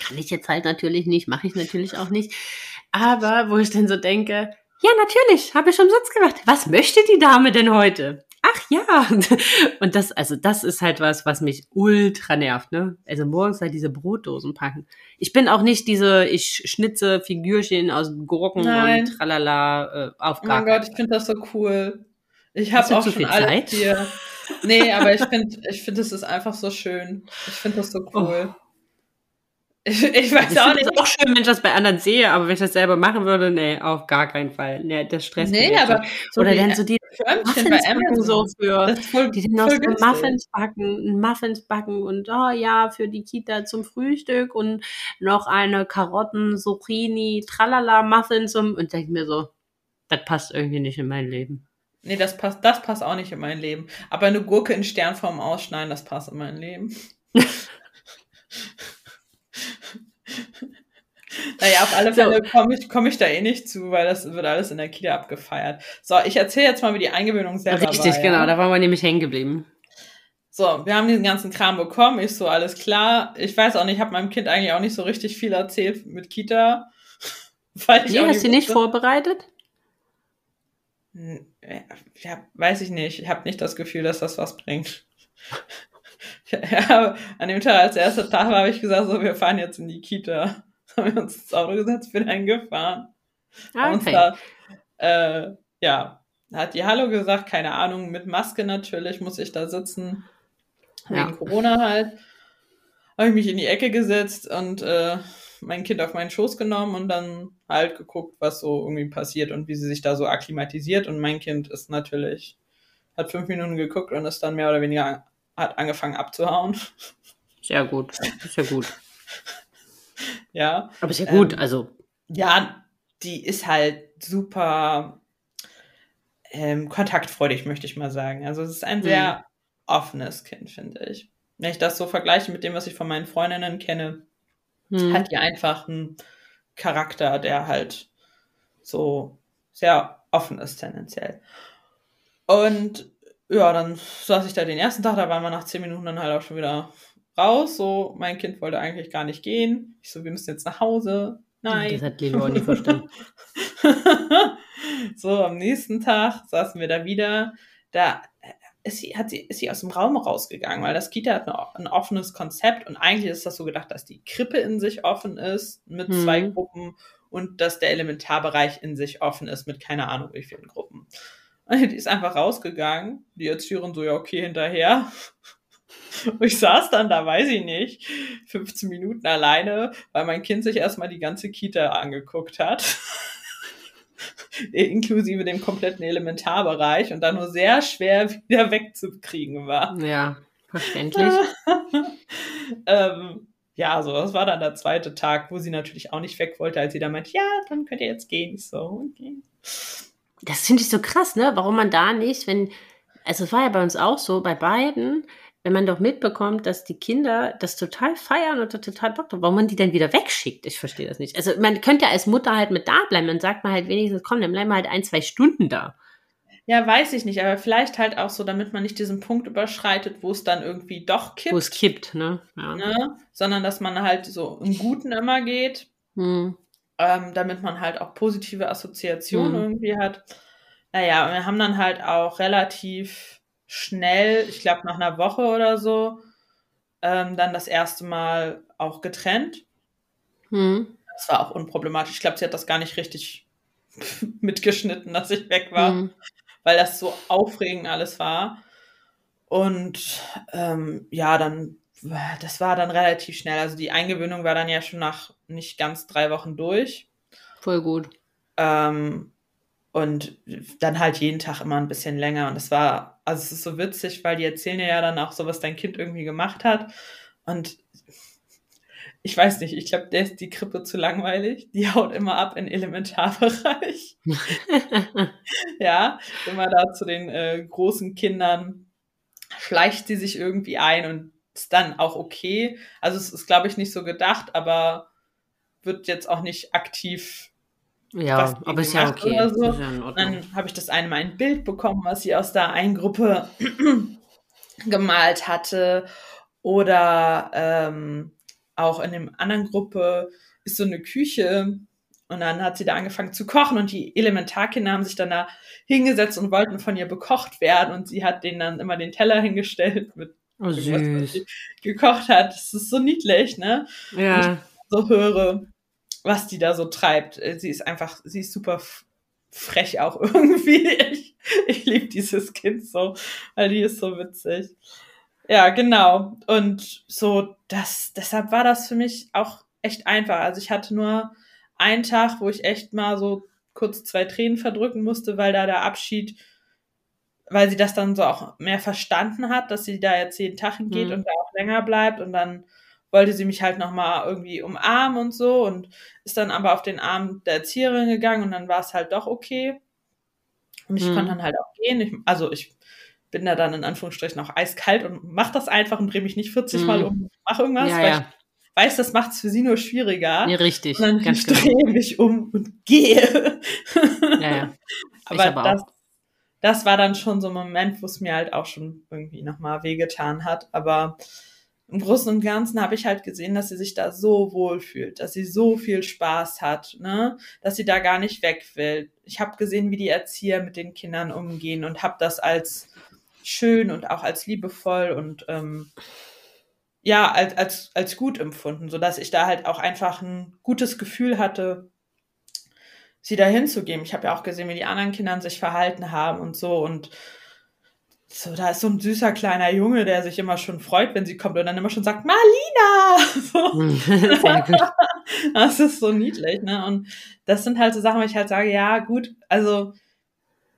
Kann ich jetzt halt natürlich nicht, mache ich natürlich auch nicht. Aber wo ich dann so denke, ja, natürlich, habe ich umsonst gemacht. Was möchte die Dame denn heute? Ach ja. [laughs] Und das, also das ist halt was, was mich ultra nervt, ne? Also morgens halt diese Brotdosen packen. Ich bin auch nicht diese, ich schnitze Figürchen aus Gurken Nein. und tralala äh, auf Oh mein Gott, ich finde das so cool. Ich habe auch schon viel alles Zeit? hier. Nee, aber ich finde, ich finde, es ist einfach so schön. Ich finde das so cool. Ich, [laughs] ich weiß Ich auch nicht. es auch schön, wenn ich das bei anderen sehe, aber wenn ich das selber machen würde, nee, auf gar keinen Fall. Nee, das stresst mich. Nee, jetzt aber so Oder dann so die Förmchen bei Muffins backen so für, voll, die dann noch so. Muffins backen, Muffins backen und oh ja, für die Kita zum Frühstück und noch eine Karotten, Zucchini, Tralala Muffins und, und denke mir so, Das passt irgendwie nicht in mein Leben. Nee, das passt, das passt auch nicht in mein Leben. Aber eine Gurke in Sternform ausschneiden, das passt in mein Leben. [laughs] [laughs] naja, auf alle Fälle so. komme ich, komm ich da eh nicht zu, weil das wird alles in der Kita abgefeiert. So, ich erzähle jetzt mal, wie die Eingewöhnung selber Richtig, war. genau, da waren wir nämlich hängen geblieben. So, wir haben diesen ganzen Kram bekommen. Ich so, alles klar. Ich weiß auch nicht, ich habe meinem Kind eigentlich auch nicht so richtig viel erzählt mit Kita. [laughs] Weil ich nee, hast du nicht vorbereitet? Ja, weiß ich nicht. Ich habe nicht das Gefühl, dass das was bringt. [laughs] ja, an dem Tag, als der erste Tag war, habe ich gesagt, so, wir fahren jetzt in die Kita. [laughs] haben wir uns ins Auto gesetzt, bin eingefahren. Ah, okay. Da, äh, ja, hat die Hallo gesagt, keine Ahnung, mit Maske natürlich muss ich da sitzen. Ja. Wegen Corona halt. Habe ich mich in die Ecke gesetzt und äh, mein Kind auf meinen Schoß genommen und dann halt geguckt, was so irgendwie passiert und wie sie sich da so akklimatisiert. Und mein Kind ist natürlich, hat fünf Minuten geguckt und ist dann mehr oder weniger, hat angefangen abzuhauen. Sehr gut, ja gut. [laughs] ja. Aber ist ja gut, ähm, also. Ja, die ist halt super ähm, kontaktfreudig, möchte ich mal sagen. Also es ist ein sehr mhm. offenes Kind, finde ich. Wenn ich das so vergleiche mit dem, was ich von meinen Freundinnen kenne, hm. hat die einfach einen Charakter, der halt so sehr offen ist tendenziell. Und ja, dann saß ich da den ersten Tag, da waren wir nach zehn Minuten dann halt auch schon wieder raus. So, mein Kind wollte eigentlich gar nicht gehen. Ich so, wir müssen jetzt nach Hause. Nein. Das hat Lilo auch nicht verstanden. [laughs] so, am nächsten Tag saßen wir da wieder. Da ist sie, hat sie, ist sie aus dem Raum rausgegangen, weil das Kita hat eine, ein offenes Konzept und eigentlich ist das so gedacht, dass die Krippe in sich offen ist mit mhm. zwei Gruppen und dass der Elementarbereich in sich offen ist mit keine Ahnung wie vielen Gruppen. Und [laughs] die ist einfach rausgegangen, die Erzieherin so, ja, okay, hinterher. Und [laughs] ich saß dann da, weiß ich nicht, 15 Minuten alleine, weil mein Kind sich erstmal die ganze Kita angeguckt hat. [laughs] inklusive dem kompletten Elementarbereich und da nur sehr schwer wieder wegzukriegen war. Ja, verständlich. ähm, ja, so, das war dann der zweite Tag, wo sie natürlich auch nicht weg wollte, als sie dann meinte, ja, dann könnt ihr jetzt gehen. Ich so, okay. Das finde ich so krass, ne? Warum man da nicht, wenn, also es war ja bei uns auch so, bei beiden, wenn man doch mitbekommt, dass die Kinder das total feiern und total Bock drauf, warum man die dann wieder wegschickt, ich verstehe das nicht. Also man könnte ja als Mutter halt mit da bleiben, dann sagt man halt wenigstens, komm, dann bleiben wir halt ein, zwei Stunden da. Ja, weiß ich nicht, aber vielleicht halt auch so, damit man nicht diesen Punkt überschreitet, wo es dann irgendwie doch kippt. Wo es kippt, ne? Ja. ne? Sondern dass man halt so im Guten immer geht, hm. Ähm, damit man halt auch positive Assoziationen hm. irgendwie hat. Naja, wir haben dann halt auch relativ schnell, ich glaube nach einer Woche oder so, ähm, dann das erste Mal auch getrennt. Hm. Das war auch unproblematisch. Ich glaube, sie hat das gar nicht richtig [laughs] mitgeschnitten, dass ich weg war, hm. weil das so aufregend alles war. Und ähm, ja, dann, das war dann relativ schnell. Also die Eingewöhnung war dann ja schon nach nicht ganz drei Wochen durch. Voll gut. Ähm, und dann halt jeden Tag immer ein bisschen länger. Und es war, also es ist so witzig, weil die erzählen ja dann auch so, was dein Kind irgendwie gemacht hat. Und ich weiß nicht, ich glaube, der ist die Krippe zu langweilig. Die haut immer ab in Elementarbereich. [laughs] ja, immer da zu den äh, großen Kindern schleicht sie sich irgendwie ein und ist dann auch okay. Also es ist, glaube ich, nicht so gedacht, aber wird jetzt auch nicht aktiv ja, aber ist ja okay. Oder so. Ja dann habe ich das eine Mal ein Bild bekommen, was sie aus der einen Gruppe [clears throat] gemalt hatte. Oder ähm, auch in dem anderen Gruppe ist so eine Küche und dann hat sie da angefangen zu kochen und die Elementarkinder haben sich dann da hingesetzt und wollten von ihr bekocht werden und sie hat denen dann immer den Teller hingestellt mit oh, süß. gekocht hat. Das ist so niedlich, ne? Ja. so höre, was die da so treibt. Äh, sie ist einfach, sie ist super frech auch [laughs] irgendwie. Ich, ich liebe dieses Kind so, weil die ist so witzig. Ja, genau. Und so, das, deshalb war das für mich auch echt einfach. Also ich hatte nur einen Tag, wo ich echt mal so kurz zwei Tränen verdrücken musste, weil da der Abschied, weil sie das dann so auch mehr verstanden hat, dass sie da jetzt jeden Tag hingeht mhm. und da auch länger bleibt und dann wollte sie mich halt nochmal irgendwie umarmen und so und ist dann aber auf den Arm der Erzieherin gegangen und dann war es halt doch okay. Und ich mhm. konnte dann halt auch gehen. Ich, also ich bin da dann in Anführungsstrichen auch eiskalt und mach das einfach und drehe mich nicht 40 mhm. Mal um, mach irgendwas, ja, weil ja. ich weiß, das macht es für sie nur schwieriger. Ja, richtig. Und dann ganz [laughs] ich genau. drehe mich um und gehe. Ja, ja. [laughs] aber, aber das, das war dann schon so ein Moment, wo es mir halt auch schon irgendwie nochmal wehgetan hat. Aber im Großen und Ganzen habe ich halt gesehen, dass sie sich da so wohl fühlt, dass sie so viel Spaß hat, ne, dass sie da gar nicht weg will. Ich habe gesehen, wie die Erzieher mit den Kindern umgehen und habe das als schön und auch als liebevoll und ähm, ja, als, als, als gut empfunden, so dass ich da halt auch einfach ein gutes Gefühl hatte, sie da hinzugeben. Ich habe ja auch gesehen, wie die anderen Kinder sich verhalten haben und so und so, da ist so ein süßer kleiner Junge, der sich immer schon freut, wenn sie kommt und dann immer schon sagt, Marlina! [laughs] So. [laughs] das ist so niedlich, ne? Und das sind halt so Sachen, wo ich halt sage, ja, gut, also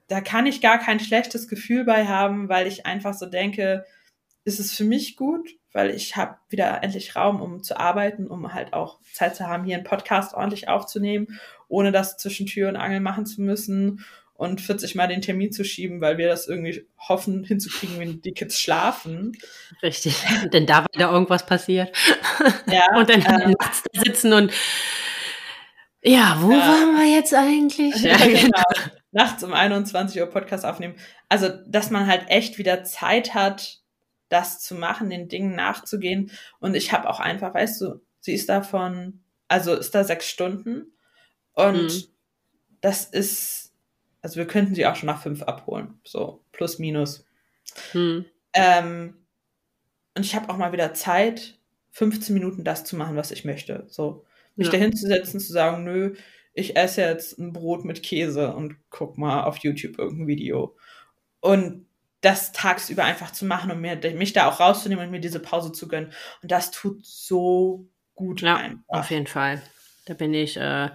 da kann ich gar kein schlechtes Gefühl bei haben, weil ich einfach so denke, ist es für mich gut, weil ich habe wieder endlich Raum, um zu arbeiten, um halt auch Zeit zu haben, hier einen Podcast ordentlich aufzunehmen, ohne das zwischen Tür und Angel machen zu müssen und 40 Mal den Termin zu schieben, weil wir das irgendwie hoffen hinzukriegen, wenn die Kids schlafen. Richtig, denn da war da irgendwas passiert. Ja, [laughs] und dann äh, nachts da sitzen und ja, wo ja. waren wir jetzt eigentlich? Ja, genau. Nachts um 21 Uhr Podcast aufnehmen. Also, dass man halt echt wieder Zeit hat, das zu machen, den Dingen nachzugehen. Und ich habe auch einfach, weißt du, sie ist davon, also ist da sechs Stunden und mhm. das ist also wir könnten sie auch schon nach fünf abholen. So, plus, minus. Hm. Ähm, und ich habe auch mal wieder Zeit, 15 Minuten das zu machen, was ich möchte. So, mich ja. dahin zu setzen, zu sagen, nö, ich esse jetzt ein Brot mit Käse und guck mal auf YouTube irgendein Video. Und das tagsüber einfach zu machen und mir, mich da auch rauszunehmen und mir diese Pause zu gönnen. Und das tut so gut. Ja, einfach. auf jeden Fall. Da bin ich, äh,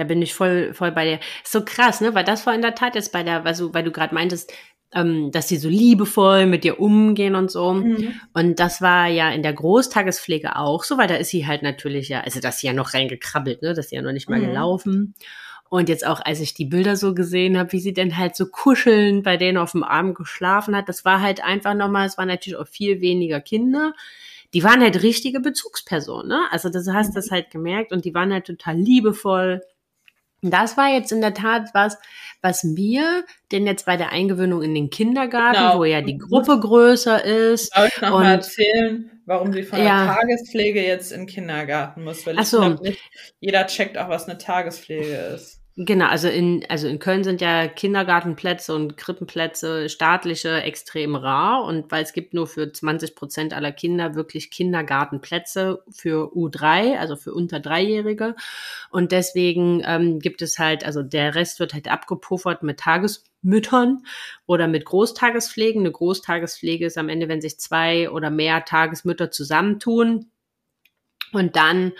da bin ich voll, voll bei dir. Ist so krass, ne? Weil das war in der Tat jetzt bei der, weil du, weil du gerade meintest, ähm, dass sie so liebevoll mit dir umgehen und so. Mhm. Und das war ja in der Großtagespflege auch so, weil da ist sie halt natürlich ja, also dass sie ja noch reingekrabbelt, ne? Das ist ja noch nicht mal mhm. gelaufen. Und jetzt auch, als ich die Bilder so gesehen habe, wie sie denn halt so kuscheln bei denen auf dem Arm geschlafen hat, das war halt einfach nochmal, es waren natürlich auch viel weniger Kinder. Die waren halt richtige Bezugspersonen, ne? Also das hast mhm. das halt gemerkt und die waren halt total liebevoll das war jetzt in der Tat was, was mir denn jetzt bei der Eingewöhnung in den Kindergarten, genau. wo ja die Gruppe größer ist. Soll ich noch mal erzählen, warum sie von ja. der Tagespflege jetzt in den Kindergarten muss? Weil ich so. glaube nicht, jeder checkt auch, was eine Tagespflege ist. Genau, also in, also in Köln sind ja Kindergartenplätze und Krippenplätze staatliche extrem rar und weil es gibt nur für 20 Prozent aller Kinder wirklich Kindergartenplätze für U3, also für unter Dreijährige und deswegen ähm, gibt es halt, also der Rest wird halt abgepuffert mit Tagesmüttern oder mit Großtagespflegen. Eine Großtagespflege ist am Ende, wenn sich zwei oder mehr Tagesmütter zusammentun, und dann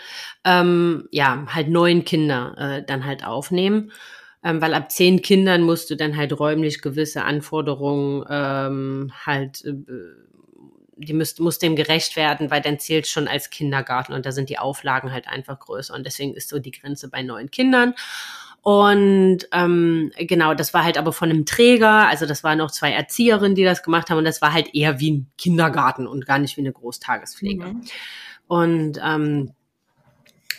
ähm, ja halt neun Kinder äh, dann halt aufnehmen, ähm, weil ab zehn Kindern musst du dann halt räumlich gewisse Anforderungen ähm, halt äh, die müsst, muss dem gerecht werden, weil dann zählt schon als Kindergarten und da sind die Auflagen halt einfach größer und deswegen ist so die Grenze bei neun Kindern. Und ähm, genau, das war halt aber von einem Träger, also das waren noch zwei Erzieherinnen, die das gemacht haben und das war halt eher wie ein Kindergarten und gar nicht wie eine Großtagespflege. Mhm. Und ähm,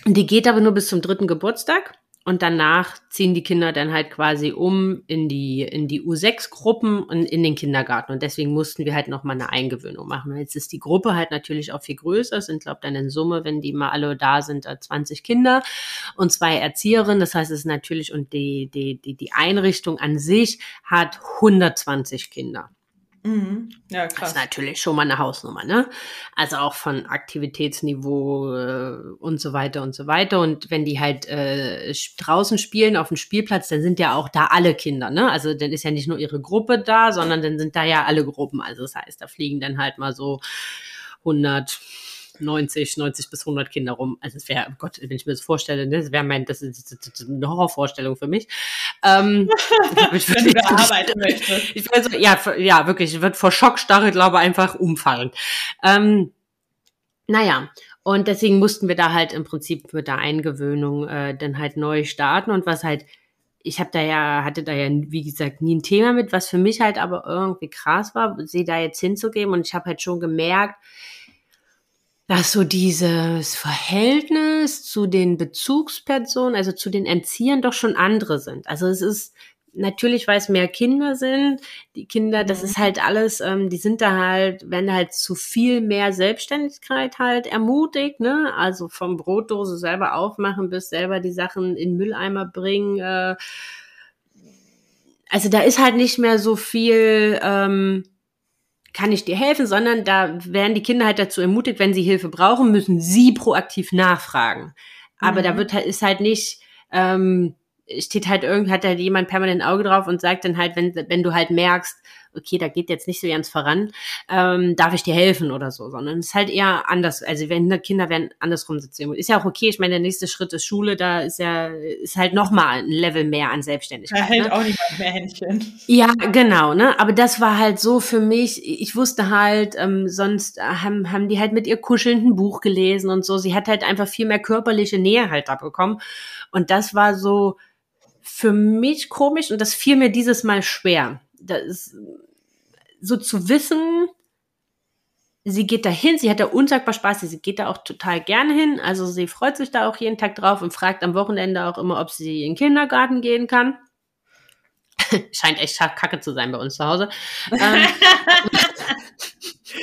die geht aber nur bis zum dritten Geburtstag. Und danach ziehen die Kinder dann halt quasi um in die, in die U6-Gruppen und in den Kindergarten. Und deswegen mussten wir halt nochmal eine Eingewöhnung machen. Jetzt ist die Gruppe halt natürlich auch viel größer. Es sind, glaube ich, dann in Summe, wenn die mal alle da sind, 20 äh, Kinder und zwei Erzieherinnen. Das heißt, es ist natürlich, und die, die, die, die Einrichtung an sich hat 120 Kinder. Mhm. Ja, krass. Das ist natürlich schon mal eine Hausnummer, ne? Also auch von Aktivitätsniveau äh, und so weiter und so weiter. Und wenn die halt äh, draußen spielen auf dem Spielplatz, dann sind ja auch da alle Kinder, ne? Also dann ist ja nicht nur ihre Gruppe da, sondern dann sind da ja alle Gruppen. Also das heißt, da fliegen dann halt mal so 100 90, 90 bis 100 Kinder rum. Also es wäre, oh Gott, wenn ich mir das vorstelle, ne, das wäre mein, das ist, das ist, eine Horrorvorstellung für mich. Ähm, [laughs] ich wenn du da arbeiten möchtest. [laughs] Ich weiß, ja, ja, wirklich, ich würde vor Schockstarre, glaube ich, einfach umfallen. Ähm, naja, und deswegen mussten wir da halt im Prinzip mit der Eingewöhnung äh, dann halt neu starten und was halt ich habe da ja, hatte da ja, wie gesagt, nie ein Thema mit, was für mich halt aber irgendwie krass war, sie da jetzt hinzugeben. Und ich habe halt schon gemerkt, dass so dieses Verhältnis zu den Bezugspersonen, also zu den Entziehern doch schon andere sind. Also es ist natürlich, weil es mehr Kinder sind, die Kinder, das mhm. ist halt alles, ähm, die sind da halt, werden halt zu viel mehr Selbstständigkeit halt ermutigt, ne? Also vom Brotdose selber aufmachen bis selber die Sachen in Mülleimer bringen. Äh, also da ist halt nicht mehr so viel, ähm, kann ich dir helfen, sondern da werden die Kinder halt dazu ermutigt, wenn sie Hilfe brauchen, müssen sie proaktiv nachfragen. Aber mhm. da wird halt, ist halt nicht, ähm, steht halt irgend, hat da jemand permanent ein Auge drauf und sagt dann halt, wenn, wenn du halt merkst, okay, da geht jetzt nicht so ganz voran, ähm, darf ich dir helfen oder so, sondern es ist halt eher anders. Also wenn Kinder werden andersrum sitzen. Ist ja auch okay. Ich meine, der nächste Schritt ist Schule, da ist ja, ist halt nochmal ein Level mehr an Selbstständigkeit. Da hält ne? auch niemand mehr Händchen. Ja, genau, ne? Aber das war halt so für mich, ich wusste halt, ähm, sonst haben, haben die halt mit ihr kuschelnd ein Buch gelesen und so. Sie hat halt einfach viel mehr körperliche Nähe halt da bekommen. Und das war so, für mich komisch und das fiel mir dieses Mal schwer. Das, so zu wissen, sie geht da hin, sie hat da unsagbar Spaß, sie geht da auch total gerne hin, also sie freut sich da auch jeden Tag drauf und fragt am Wochenende auch immer, ob sie in den Kindergarten gehen kann. [laughs] Scheint echt kacke zu sein bei uns zu Hause. Ähm, [laughs]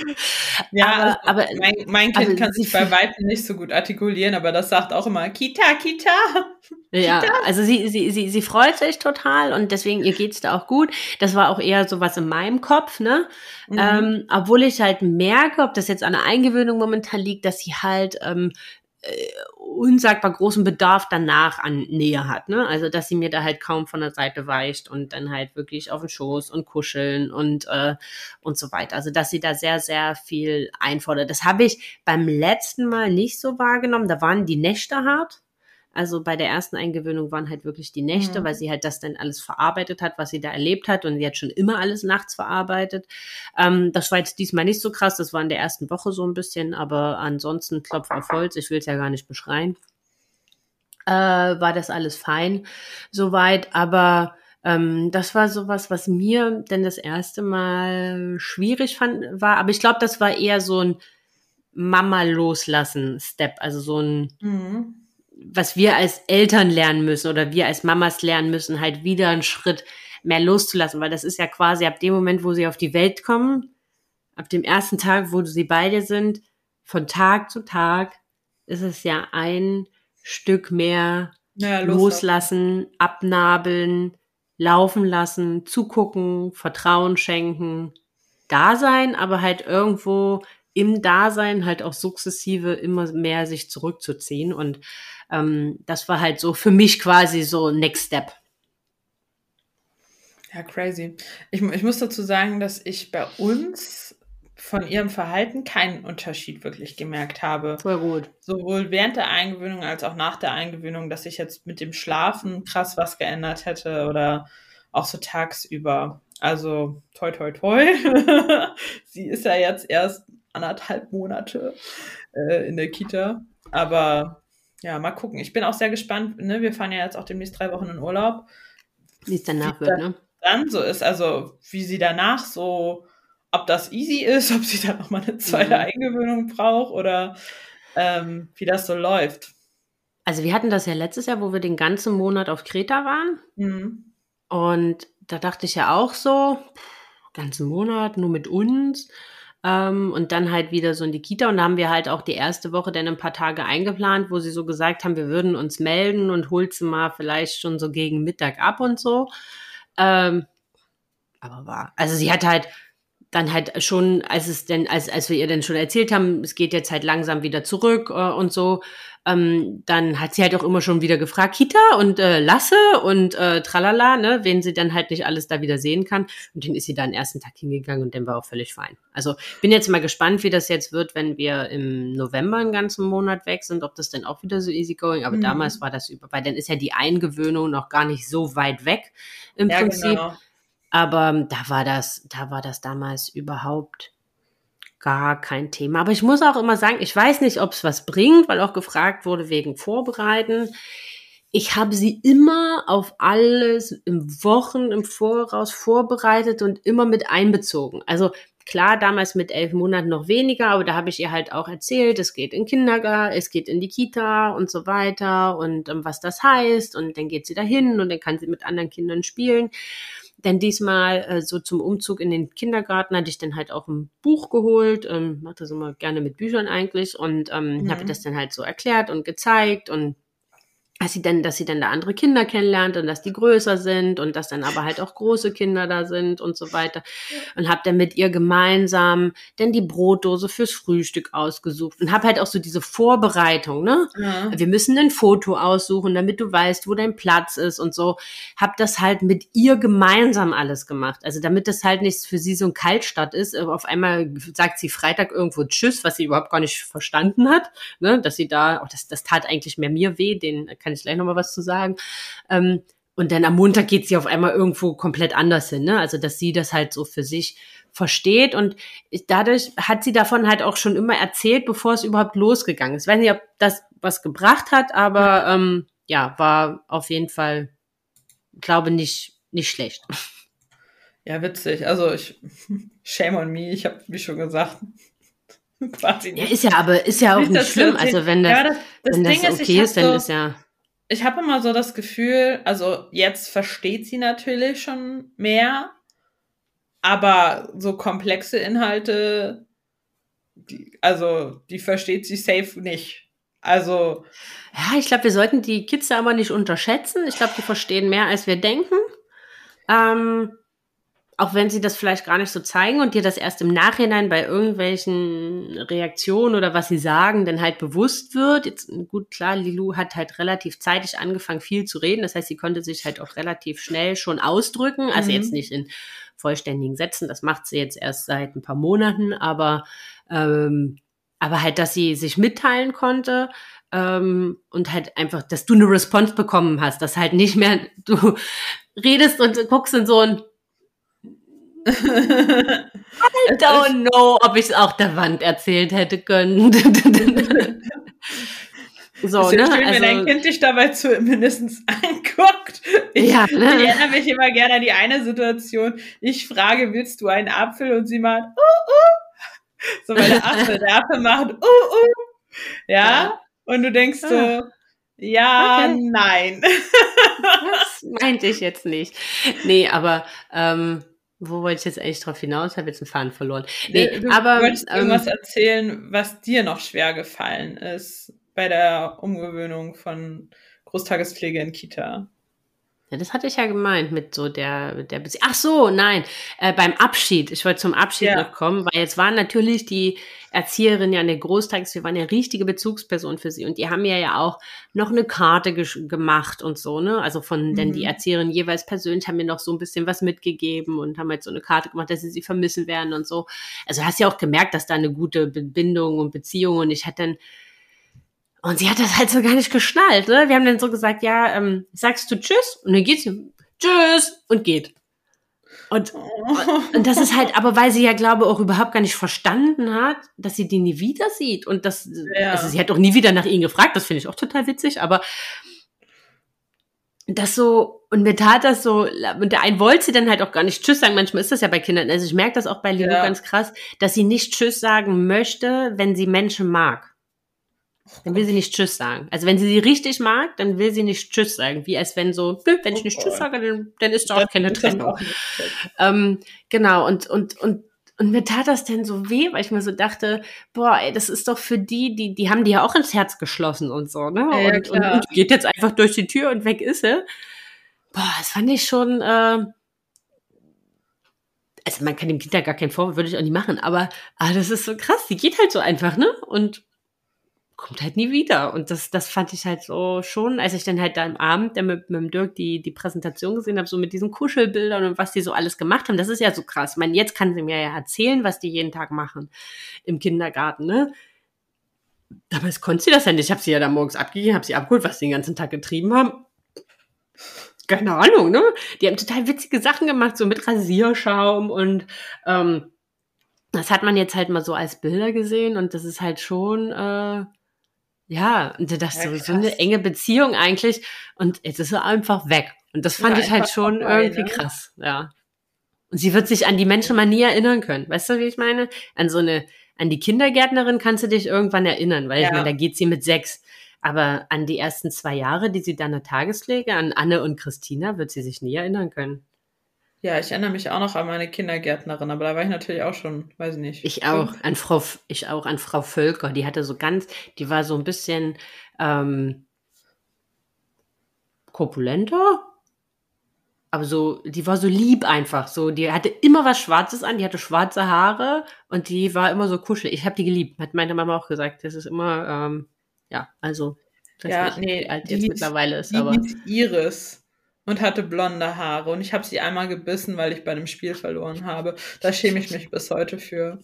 [laughs] ja, aber, aber mein, mein, Kind kann sich bei Weitem nicht so gut artikulieren, aber das sagt auch immer Kita, Kita. [laughs] Ja, also sie, sie, sie, sie freut sich total und deswegen ihr geht's da auch gut. Das war auch eher so was in meinem Kopf, ne? Mhm. Ähm, obwohl ich halt merke, ob das jetzt an der Eingewöhnung momentan liegt, dass sie halt ähm, äh, unsagbar großen Bedarf danach an Nähe hat, ne? Also dass sie mir da halt kaum von der Seite weicht und dann halt wirklich auf den Schoß und kuscheln und äh, und so weiter. Also dass sie da sehr sehr viel einfordert. Das habe ich beim letzten Mal nicht so wahrgenommen. Da waren die Nächte hart. Also bei der ersten Eingewöhnung waren halt wirklich die Nächte, mhm. weil sie halt das dann alles verarbeitet hat, was sie da erlebt hat und sie hat schon immer alles nachts verarbeitet. Ähm, das war jetzt diesmal nicht so krass, das war in der ersten Woche so ein bisschen, aber ansonsten Klopf auf Holz, ich will es ja gar nicht beschreien, äh, war das alles fein soweit, aber ähm, das war sowas, was mir denn das erste Mal schwierig fand, war, aber ich glaube, das war eher so ein Mama loslassen Step, also so ein mhm was wir als Eltern lernen müssen oder wir als Mamas lernen müssen, halt wieder einen Schritt mehr loszulassen, weil das ist ja quasi ab dem Moment, wo sie auf die Welt kommen, ab dem ersten Tag, wo sie beide sind, von Tag zu Tag ist es ja ein Stück mehr ja, loslassen, abnabeln, laufen lassen, zugucken, Vertrauen schenken, da sein, aber halt irgendwo im Dasein halt auch sukzessive immer mehr sich zurückzuziehen. Und ähm, das war halt so für mich quasi so Next Step. Ja, crazy. Ich, ich muss dazu sagen, dass ich bei uns von ihrem Verhalten keinen Unterschied wirklich gemerkt habe. Voll gut. Sowohl während der Eingewöhnung als auch nach der Eingewöhnung, dass ich jetzt mit dem Schlafen krass was geändert hätte oder auch so tagsüber. Also toi toi toi. [laughs] Sie ist ja jetzt erst anderthalb Monate äh, in der Kita. Aber ja, mal gucken. Ich bin auch sehr gespannt. Ne? Wir fahren ja jetzt auch demnächst drei Wochen in Urlaub. Wie es danach wird, ne? Dann so ist, also wie sie danach so, ob das easy ist, [laughs] ob sie dann nochmal eine zweite mhm. Eingewöhnung braucht oder ähm, wie das so läuft. Also wir hatten das ja letztes Jahr, wo wir den ganzen Monat auf Kreta waren. Mhm. Und da dachte ich ja auch so, ganzen Monat nur mit uns. Ähm, und dann halt wieder so in die Kita. Und da haben wir halt auch die erste Woche dann ein paar Tage eingeplant, wo sie so gesagt haben, wir würden uns melden und holt sie mal vielleicht schon so gegen Mittag ab und so. Ähm, aber war, also sie hat halt dann halt schon, als es denn, als, als wir ihr dann schon erzählt haben, es geht jetzt halt langsam wieder zurück äh, und so, ähm, dann hat sie halt auch immer schon wieder gefragt, Kita und äh, Lasse und äh, tralala, ne, wen sie dann halt nicht alles da wieder sehen kann. Und dann ist sie da den ersten Tag hingegangen und dann war auch völlig fein. Also bin jetzt mal gespannt, wie das jetzt wird, wenn wir im November einen ganzen Monat weg sind, ob das dann auch wieder so easy going. Aber mhm. damals war das über, weil dann ist ja die Eingewöhnung noch gar nicht so weit weg im ja, Prinzip. Genau. Aber da war das, da war das damals überhaupt gar kein Thema. Aber ich muss auch immer sagen, ich weiß nicht, ob es was bringt, weil auch gefragt wurde wegen Vorbereiten. ich habe sie immer auf alles im Wochen im Voraus vorbereitet und immer mit einbezogen. Also klar, damals mit elf Monaten noch weniger, aber da habe ich ihr halt auch erzählt, es geht in Kindergarten, es geht in die Kita und so weiter und um, was das heißt und dann geht sie dahin und dann kann sie mit anderen Kindern spielen. Denn diesmal äh, so zum Umzug in den Kindergarten hatte ich dann halt auch ein Buch geholt, ähm, mache das immer gerne mit Büchern eigentlich und ähm, mhm. habe das dann halt so erklärt und gezeigt und dass sie dann, dass sie dann da andere Kinder kennenlernt und dass die größer sind und dass dann aber halt auch große Kinder da sind und so weiter. Und habe dann mit ihr gemeinsam dann die Brotdose fürs Frühstück ausgesucht und habe halt auch so diese Vorbereitung, ne? Ja. Wir müssen ein Foto aussuchen, damit du weißt, wo dein Platz ist und so. Habe das halt mit ihr gemeinsam alles gemacht. Also damit das halt nicht für sie so ein Kaltstart ist. Auf einmal sagt sie Freitag irgendwo Tschüss, was sie überhaupt gar nicht verstanden hat, ne? Dass sie da, oh, das, das tat eigentlich mehr mir weh, den kann ich gleich nochmal was zu sagen. Ähm, und dann am Montag geht sie auf einmal irgendwo komplett anders hin, ne? Also, dass sie das halt so für sich versteht und dadurch hat sie davon halt auch schon immer erzählt, bevor es überhaupt losgegangen ist. Ich weiß nicht, ob das was gebracht hat, aber ähm, ja, war auf jeden Fall, glaube nicht nicht schlecht. Ja, witzig. Also ich [laughs] shame on me. Ich habe, wie schon gesagt, [laughs] quasi nicht. Ja, ist ja aber ist ja auch nicht, nicht schlimm. Also wenn das, ja, das, das wenn das okay ist, ist dann so, ist ja ich habe immer so das Gefühl, also jetzt versteht sie natürlich schon mehr, aber so komplexe Inhalte, die, also die versteht sie safe nicht. Also. Ja, ich glaube, wir sollten die Kids aber nicht unterschätzen. Ich glaube, die verstehen mehr, als wir denken. Ähm, auch wenn sie das vielleicht gar nicht so zeigen und dir das erst im Nachhinein bei irgendwelchen Reaktionen oder was sie sagen, dann halt bewusst wird. Jetzt, gut, klar, Lilou hat halt relativ zeitig angefangen, viel zu reden. Das heißt, sie konnte sich halt auch relativ schnell schon ausdrücken. Also mhm. jetzt nicht in vollständigen Sätzen. Das macht sie jetzt erst seit ein paar Monaten, aber, ähm, aber halt, dass sie sich mitteilen konnte. Ähm, und halt einfach, dass du eine Response bekommen hast, dass halt nicht mehr du redest und guckst in so ein I don't know, ob ich es auch der Wand erzählt hätte können. [laughs] So, ist ja ne? schön, also, wenn dein Kind dich dabei zumindest [laughs] anguckt. Ich, ja, ne? ich erinnere mich immer gerne an die eine Situation. Ich frage, willst du einen Apfel? Und sie macht, uh, uh. So, weil der Apfel, der Apfel macht, uh, uh. Ja. ja. Und du denkst so, ah. ja, okay. nein. [laughs] Das meinte ich jetzt nicht. Nee, aber ähm, wo wollte ich jetzt eigentlich drauf hinaus? Ich habe jetzt einen Faden verloren. Nee, du aber wolltest ähm, irgendwas erzählen, was dir noch schwer gefallen ist bei der Umgewöhnung von Großtagespflege in Kita. Ja, das hatte ich ja gemeint mit so der, der Bezie Ach so, nein, äh, beim Abschied. Ich wollte zum Abschied ja. noch kommen, weil jetzt waren natürlich die Erzieherin ja in der Großtags, wir waren ja richtige Bezugsperson für sie und die haben ja ja auch noch eine Karte gemacht und so, ne? Also von, mhm. denn die mhm. Erzieherin jeweils persönlich haben mir noch so ein bisschen was mitgegeben und haben halt so eine Karte gemacht, dass sie sie vermissen werden und so. Also hast ja auch gemerkt, dass da eine gute Bindung und Beziehung und ich hatte dann und sie hat das halt so gar nicht geschnallt. Ne? Wir haben dann so gesagt, ja, ähm, sagst du Tschüss? Und dann geht sie, Tschüss und geht. Und, und, und das ist halt, aber weil sie ja, glaube auch überhaupt gar nicht verstanden hat, dass sie die nie wieder sieht. Und das, ja. also sie hat auch nie wieder nach ihnen gefragt, das finde ich auch total witzig, aber das so, und mir tat das so, und der einen wollte sie dann halt auch gar nicht Tschüss sagen. Manchmal ist das ja bei Kindern. Also ich merke das auch bei Lilo ja. ganz krass, dass sie nicht Tschüss sagen möchte, wenn sie Menschen mag. Dann will sie nicht Tschüss sagen. Also wenn sie sie richtig mag, dann will sie nicht Tschüss sagen. Wie als wenn so, wenn ich nicht Tschüss sage, dann, dann ist doch auch keine Trennung. Ähm, genau, und, und, und, und mir tat das denn so weh, weil ich mir so dachte, boah, ey, das ist doch für die, die, die haben die ja auch ins Herz geschlossen und so, ne? Ja, und, und, und, geht jetzt einfach durch die Tür und weg ist sie. Boah, das fand ich schon, äh, also man kann dem Kind ja gar keinen Vorwurf, würde ich auch nicht machen, aber, aber das ist so krass, die geht halt so einfach, ne? Und kommt halt nie wieder. Und das, das fand ich halt so schon, als ich dann halt da am Abend dann mit, mit dem Dirk die, die Präsentation gesehen habe, so mit diesen Kuschelbildern und was die so alles gemacht haben, das ist ja so krass. Ich meine, jetzt kann sie mir ja erzählen, was die jeden Tag machen im Kindergarten, ne? Damals konnte sie das ja nicht. Ich habe sie ja da morgens abgegeben, habe sie abgeholt, was sie den ganzen Tag getrieben haben. Keine Ahnung, ne? Die haben total witzige Sachen gemacht, so mit Rasierschaum und ähm, das hat man jetzt halt mal so als Bilder gesehen und das ist halt schon äh, Ja, und das Ja, so, so krass. eine enge Beziehung eigentlich. Und jetzt ist er einfach weg. Und das fand Ja, ich halt schon vorbei, irgendwie ne? krass, ja. Und sie wird sich an die Menschen mal nie erinnern können. Weißt du, wie ich meine? An so eine, an die Kindergärtnerin kannst du dich irgendwann erinnern, weil ich Ja. meine, da geht sie mit sechs. Aber an die ersten zwei Jahre, die sie dann in der Tagespflege, an Anne und Christina, wird sie sich nie erinnern können. Ja, ich erinnere mich auch noch an meine Kindergärtnerin, aber da war ich natürlich auch schon, weiß ich nicht. Ich auch, an Frau, ich auch an Frau Völker, die hatte so ganz, die war so ein bisschen ähm, korpulenter, aber so, die war so lieb einfach, so, die hatte immer was Schwarzes an, die hatte schwarze Haare und die war immer so kuschelig. Ich habe die geliebt, hat meine Mama auch gesagt. Das ist immer, ähm, ja, also, weiß Ja, nicht, nee, wie alt die jetzt mittlerweile ist, Die aber Iris und hatte blonde Haare und ich habe sie einmal gebissen, weil ich bei einem Spiel verloren habe. Da schäme ich mich bis heute für.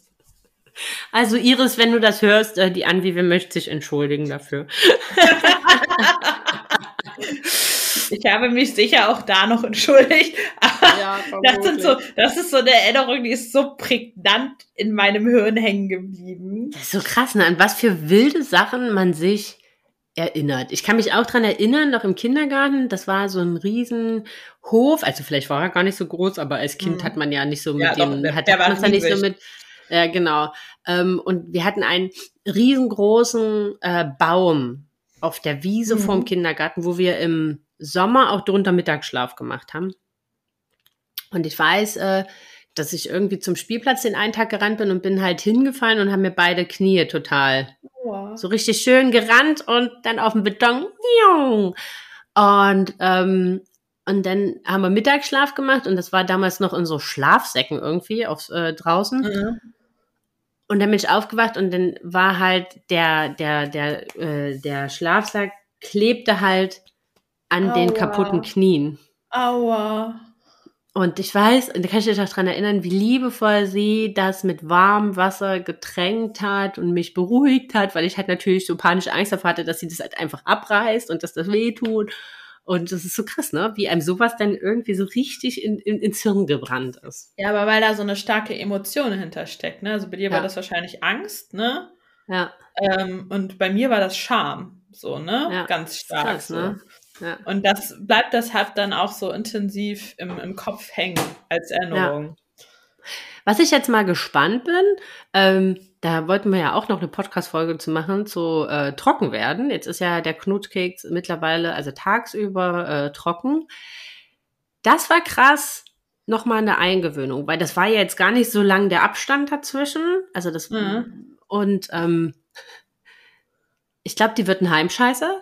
also Iris, wenn du das hörst, äh, die Anvi, wir möchten sich entschuldigen dafür. [laughs] Ich habe mich sicher auch da noch entschuldigt, aber Ja, das sind so, das ist so eine Erinnerung, die ist so prägnant in meinem Hirn hängen geblieben. Das ist so krass, ne? an was für wilde Sachen man sich erinnert. Ich kann mich auch dran erinnern, noch im Kindergarten, das war so ein Riesenhof, also vielleicht war er gar nicht so groß, aber als Kind Mhm. hat man ja nicht so mit Ja, doch, dem, der- hat man ja nicht so mit, ja genau. Ähm, und wir hatten einen riesengroßen äh, Baum auf der Wiese Mhm. vorm Kindergarten, wo wir im Sommer auch drunter Mittagsschlaf gemacht haben. Und ich weiß, äh, dass ich irgendwie zum Spielplatz den einen Tag gerannt bin und bin halt hingefallen und haben mir beide Knie total so richtig schön gerannt und dann auf dem Beton. Und, ähm, und dann haben wir Mittagsschlaf gemacht und das war damals noch in so Schlafsäcken irgendwie auf, äh, draußen. Mhm. Und dann bin ich aufgewacht und dann war halt der, der, der, äh, der Schlafsack klebte halt an den Aua. kaputten Knien. Aua. Und ich weiß, und da kann ich mich auch dran erinnern, wie liebevoll sie das mit warmem Wasser getränkt hat und mich beruhigt hat, weil ich halt natürlich so panische Angst davor hatte, dass sie das halt einfach abreißt und dass das weh tut. Und das ist so krass, ne? Wie einem sowas dann irgendwie so richtig in, in, ins Hirn gebrannt ist. Ja, aber weil da so eine starke Emotion hintersteckt, ne? Also bei dir war Ja. das wahrscheinlich Angst, ne? Ja, Ähm, und bei mir war das Scham, so, ne? Ja, Ganz stark. krass, so. ne? Ja. Und das bleibt deshalb dann auch so intensiv im, im Kopf hängen als Erinnerung. Was ich jetzt mal gespannt bin, ähm, da wollten wir ja auch noch eine Podcast-Folge zu machen, zu äh, trocken werden. Jetzt ist ja der Knutschkeks mittlerweile, also tagsüber äh, trocken. Das war krass, nochmal eine Eingewöhnung, weil das war ja jetzt gar nicht so lang der Abstand dazwischen. Also das Mhm. und ähm, ich glaube, die wird ein Heimscheißer.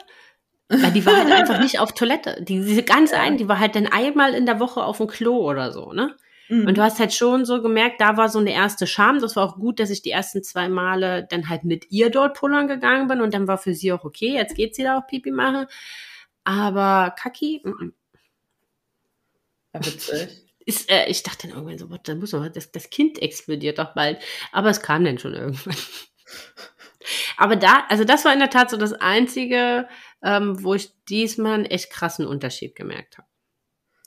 Weil die war halt [laughs] einfach nicht auf Toilette. Die, diese ganz ein, die war halt dann einmal in der Woche auf dem Klo oder so, ne? Mhm. Und du hast halt schon so gemerkt, da war so eine erste Scham. Das war auch gut, dass ich die ersten zwei Male dann halt mit ihr dort pullern gegangen bin und dann war für sie auch okay. Jetzt geht sie da auch Pipi machen. Aber Kaki, mm, mm. Ja, witzig. [laughs] ist, äh, ich dachte dann irgendwann so, what, da muss man, das, das Kind explodiert doch bald. Aber es kam dann schon irgendwann. [laughs] Aber da, also das war in der Tat so das Einzige, ähm, wo ich diesmal einen echt krassen Unterschied gemerkt habe.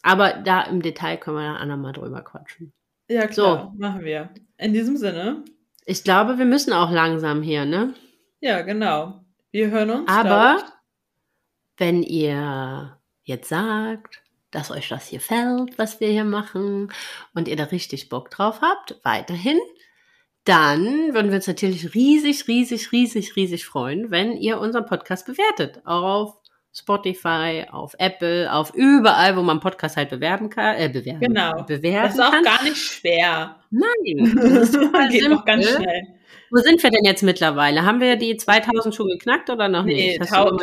Aber da im Detail können wir dann andermal drüber quatschen. Ja, klar, machen wir. In diesem Sinne, Ich glaube, wir müssen auch langsam hier, ne? ja, genau. Wir hören uns. Aber wenn ihr jetzt sagt, dass euch das hier fällt, was wir hier machen, und ihr da richtig Bock drauf habt, weiterhin, dann würden wir uns natürlich riesig, riesig, riesig, riesig freuen, wenn ihr unseren Podcast bewertet. Auf Spotify, auf Apple, auf überall, wo man Podcast halt bewerben kann, äh, bewerben, Genau. bewerben Das ist auch kann. gar nicht schwer. Nein, [laughs] das ist Geht noch ganz schnell. Wo sind wir denn jetzt mittlerweile? Haben wir die 2000 schon geknackt oder noch Nee, nicht? 1000,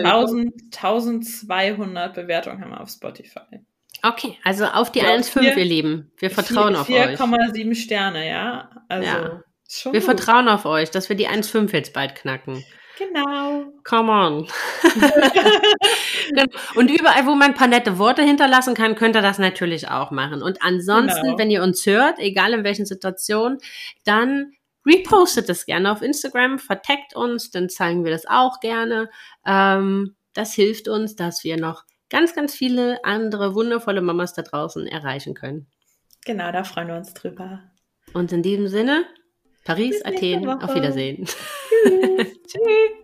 1200 Bewertungen haben wir auf Spotify. Okay, also auf die Ja, 1,5, vier- ihr Lieben. Wir vertrauen auf euch. 4,7 Sterne, ja. Also, Ja. Schon Wir gut. vertrauen auf euch, dass wir die 1,5 jetzt bald knacken. Genau. Come on. [laughs] Genau. Und überall, wo man ein paar nette Worte hinterlassen kann, könnt ihr das natürlich auch machen. Und ansonsten, Genau. wenn ihr uns hört, egal in welchen Situationen, dann repostet es gerne auf Instagram, verteckt uns, dann zeigen wir das auch gerne. Ähm, das hilft uns, dass wir noch ganz, ganz viele andere wundervolle Mamas da draußen erreichen können. Genau, da freuen wir uns drüber. Und in diesem Sinne, Paris, Bis Athen, auf. Wiedersehen. Tschüss. [laughs] Tschüss.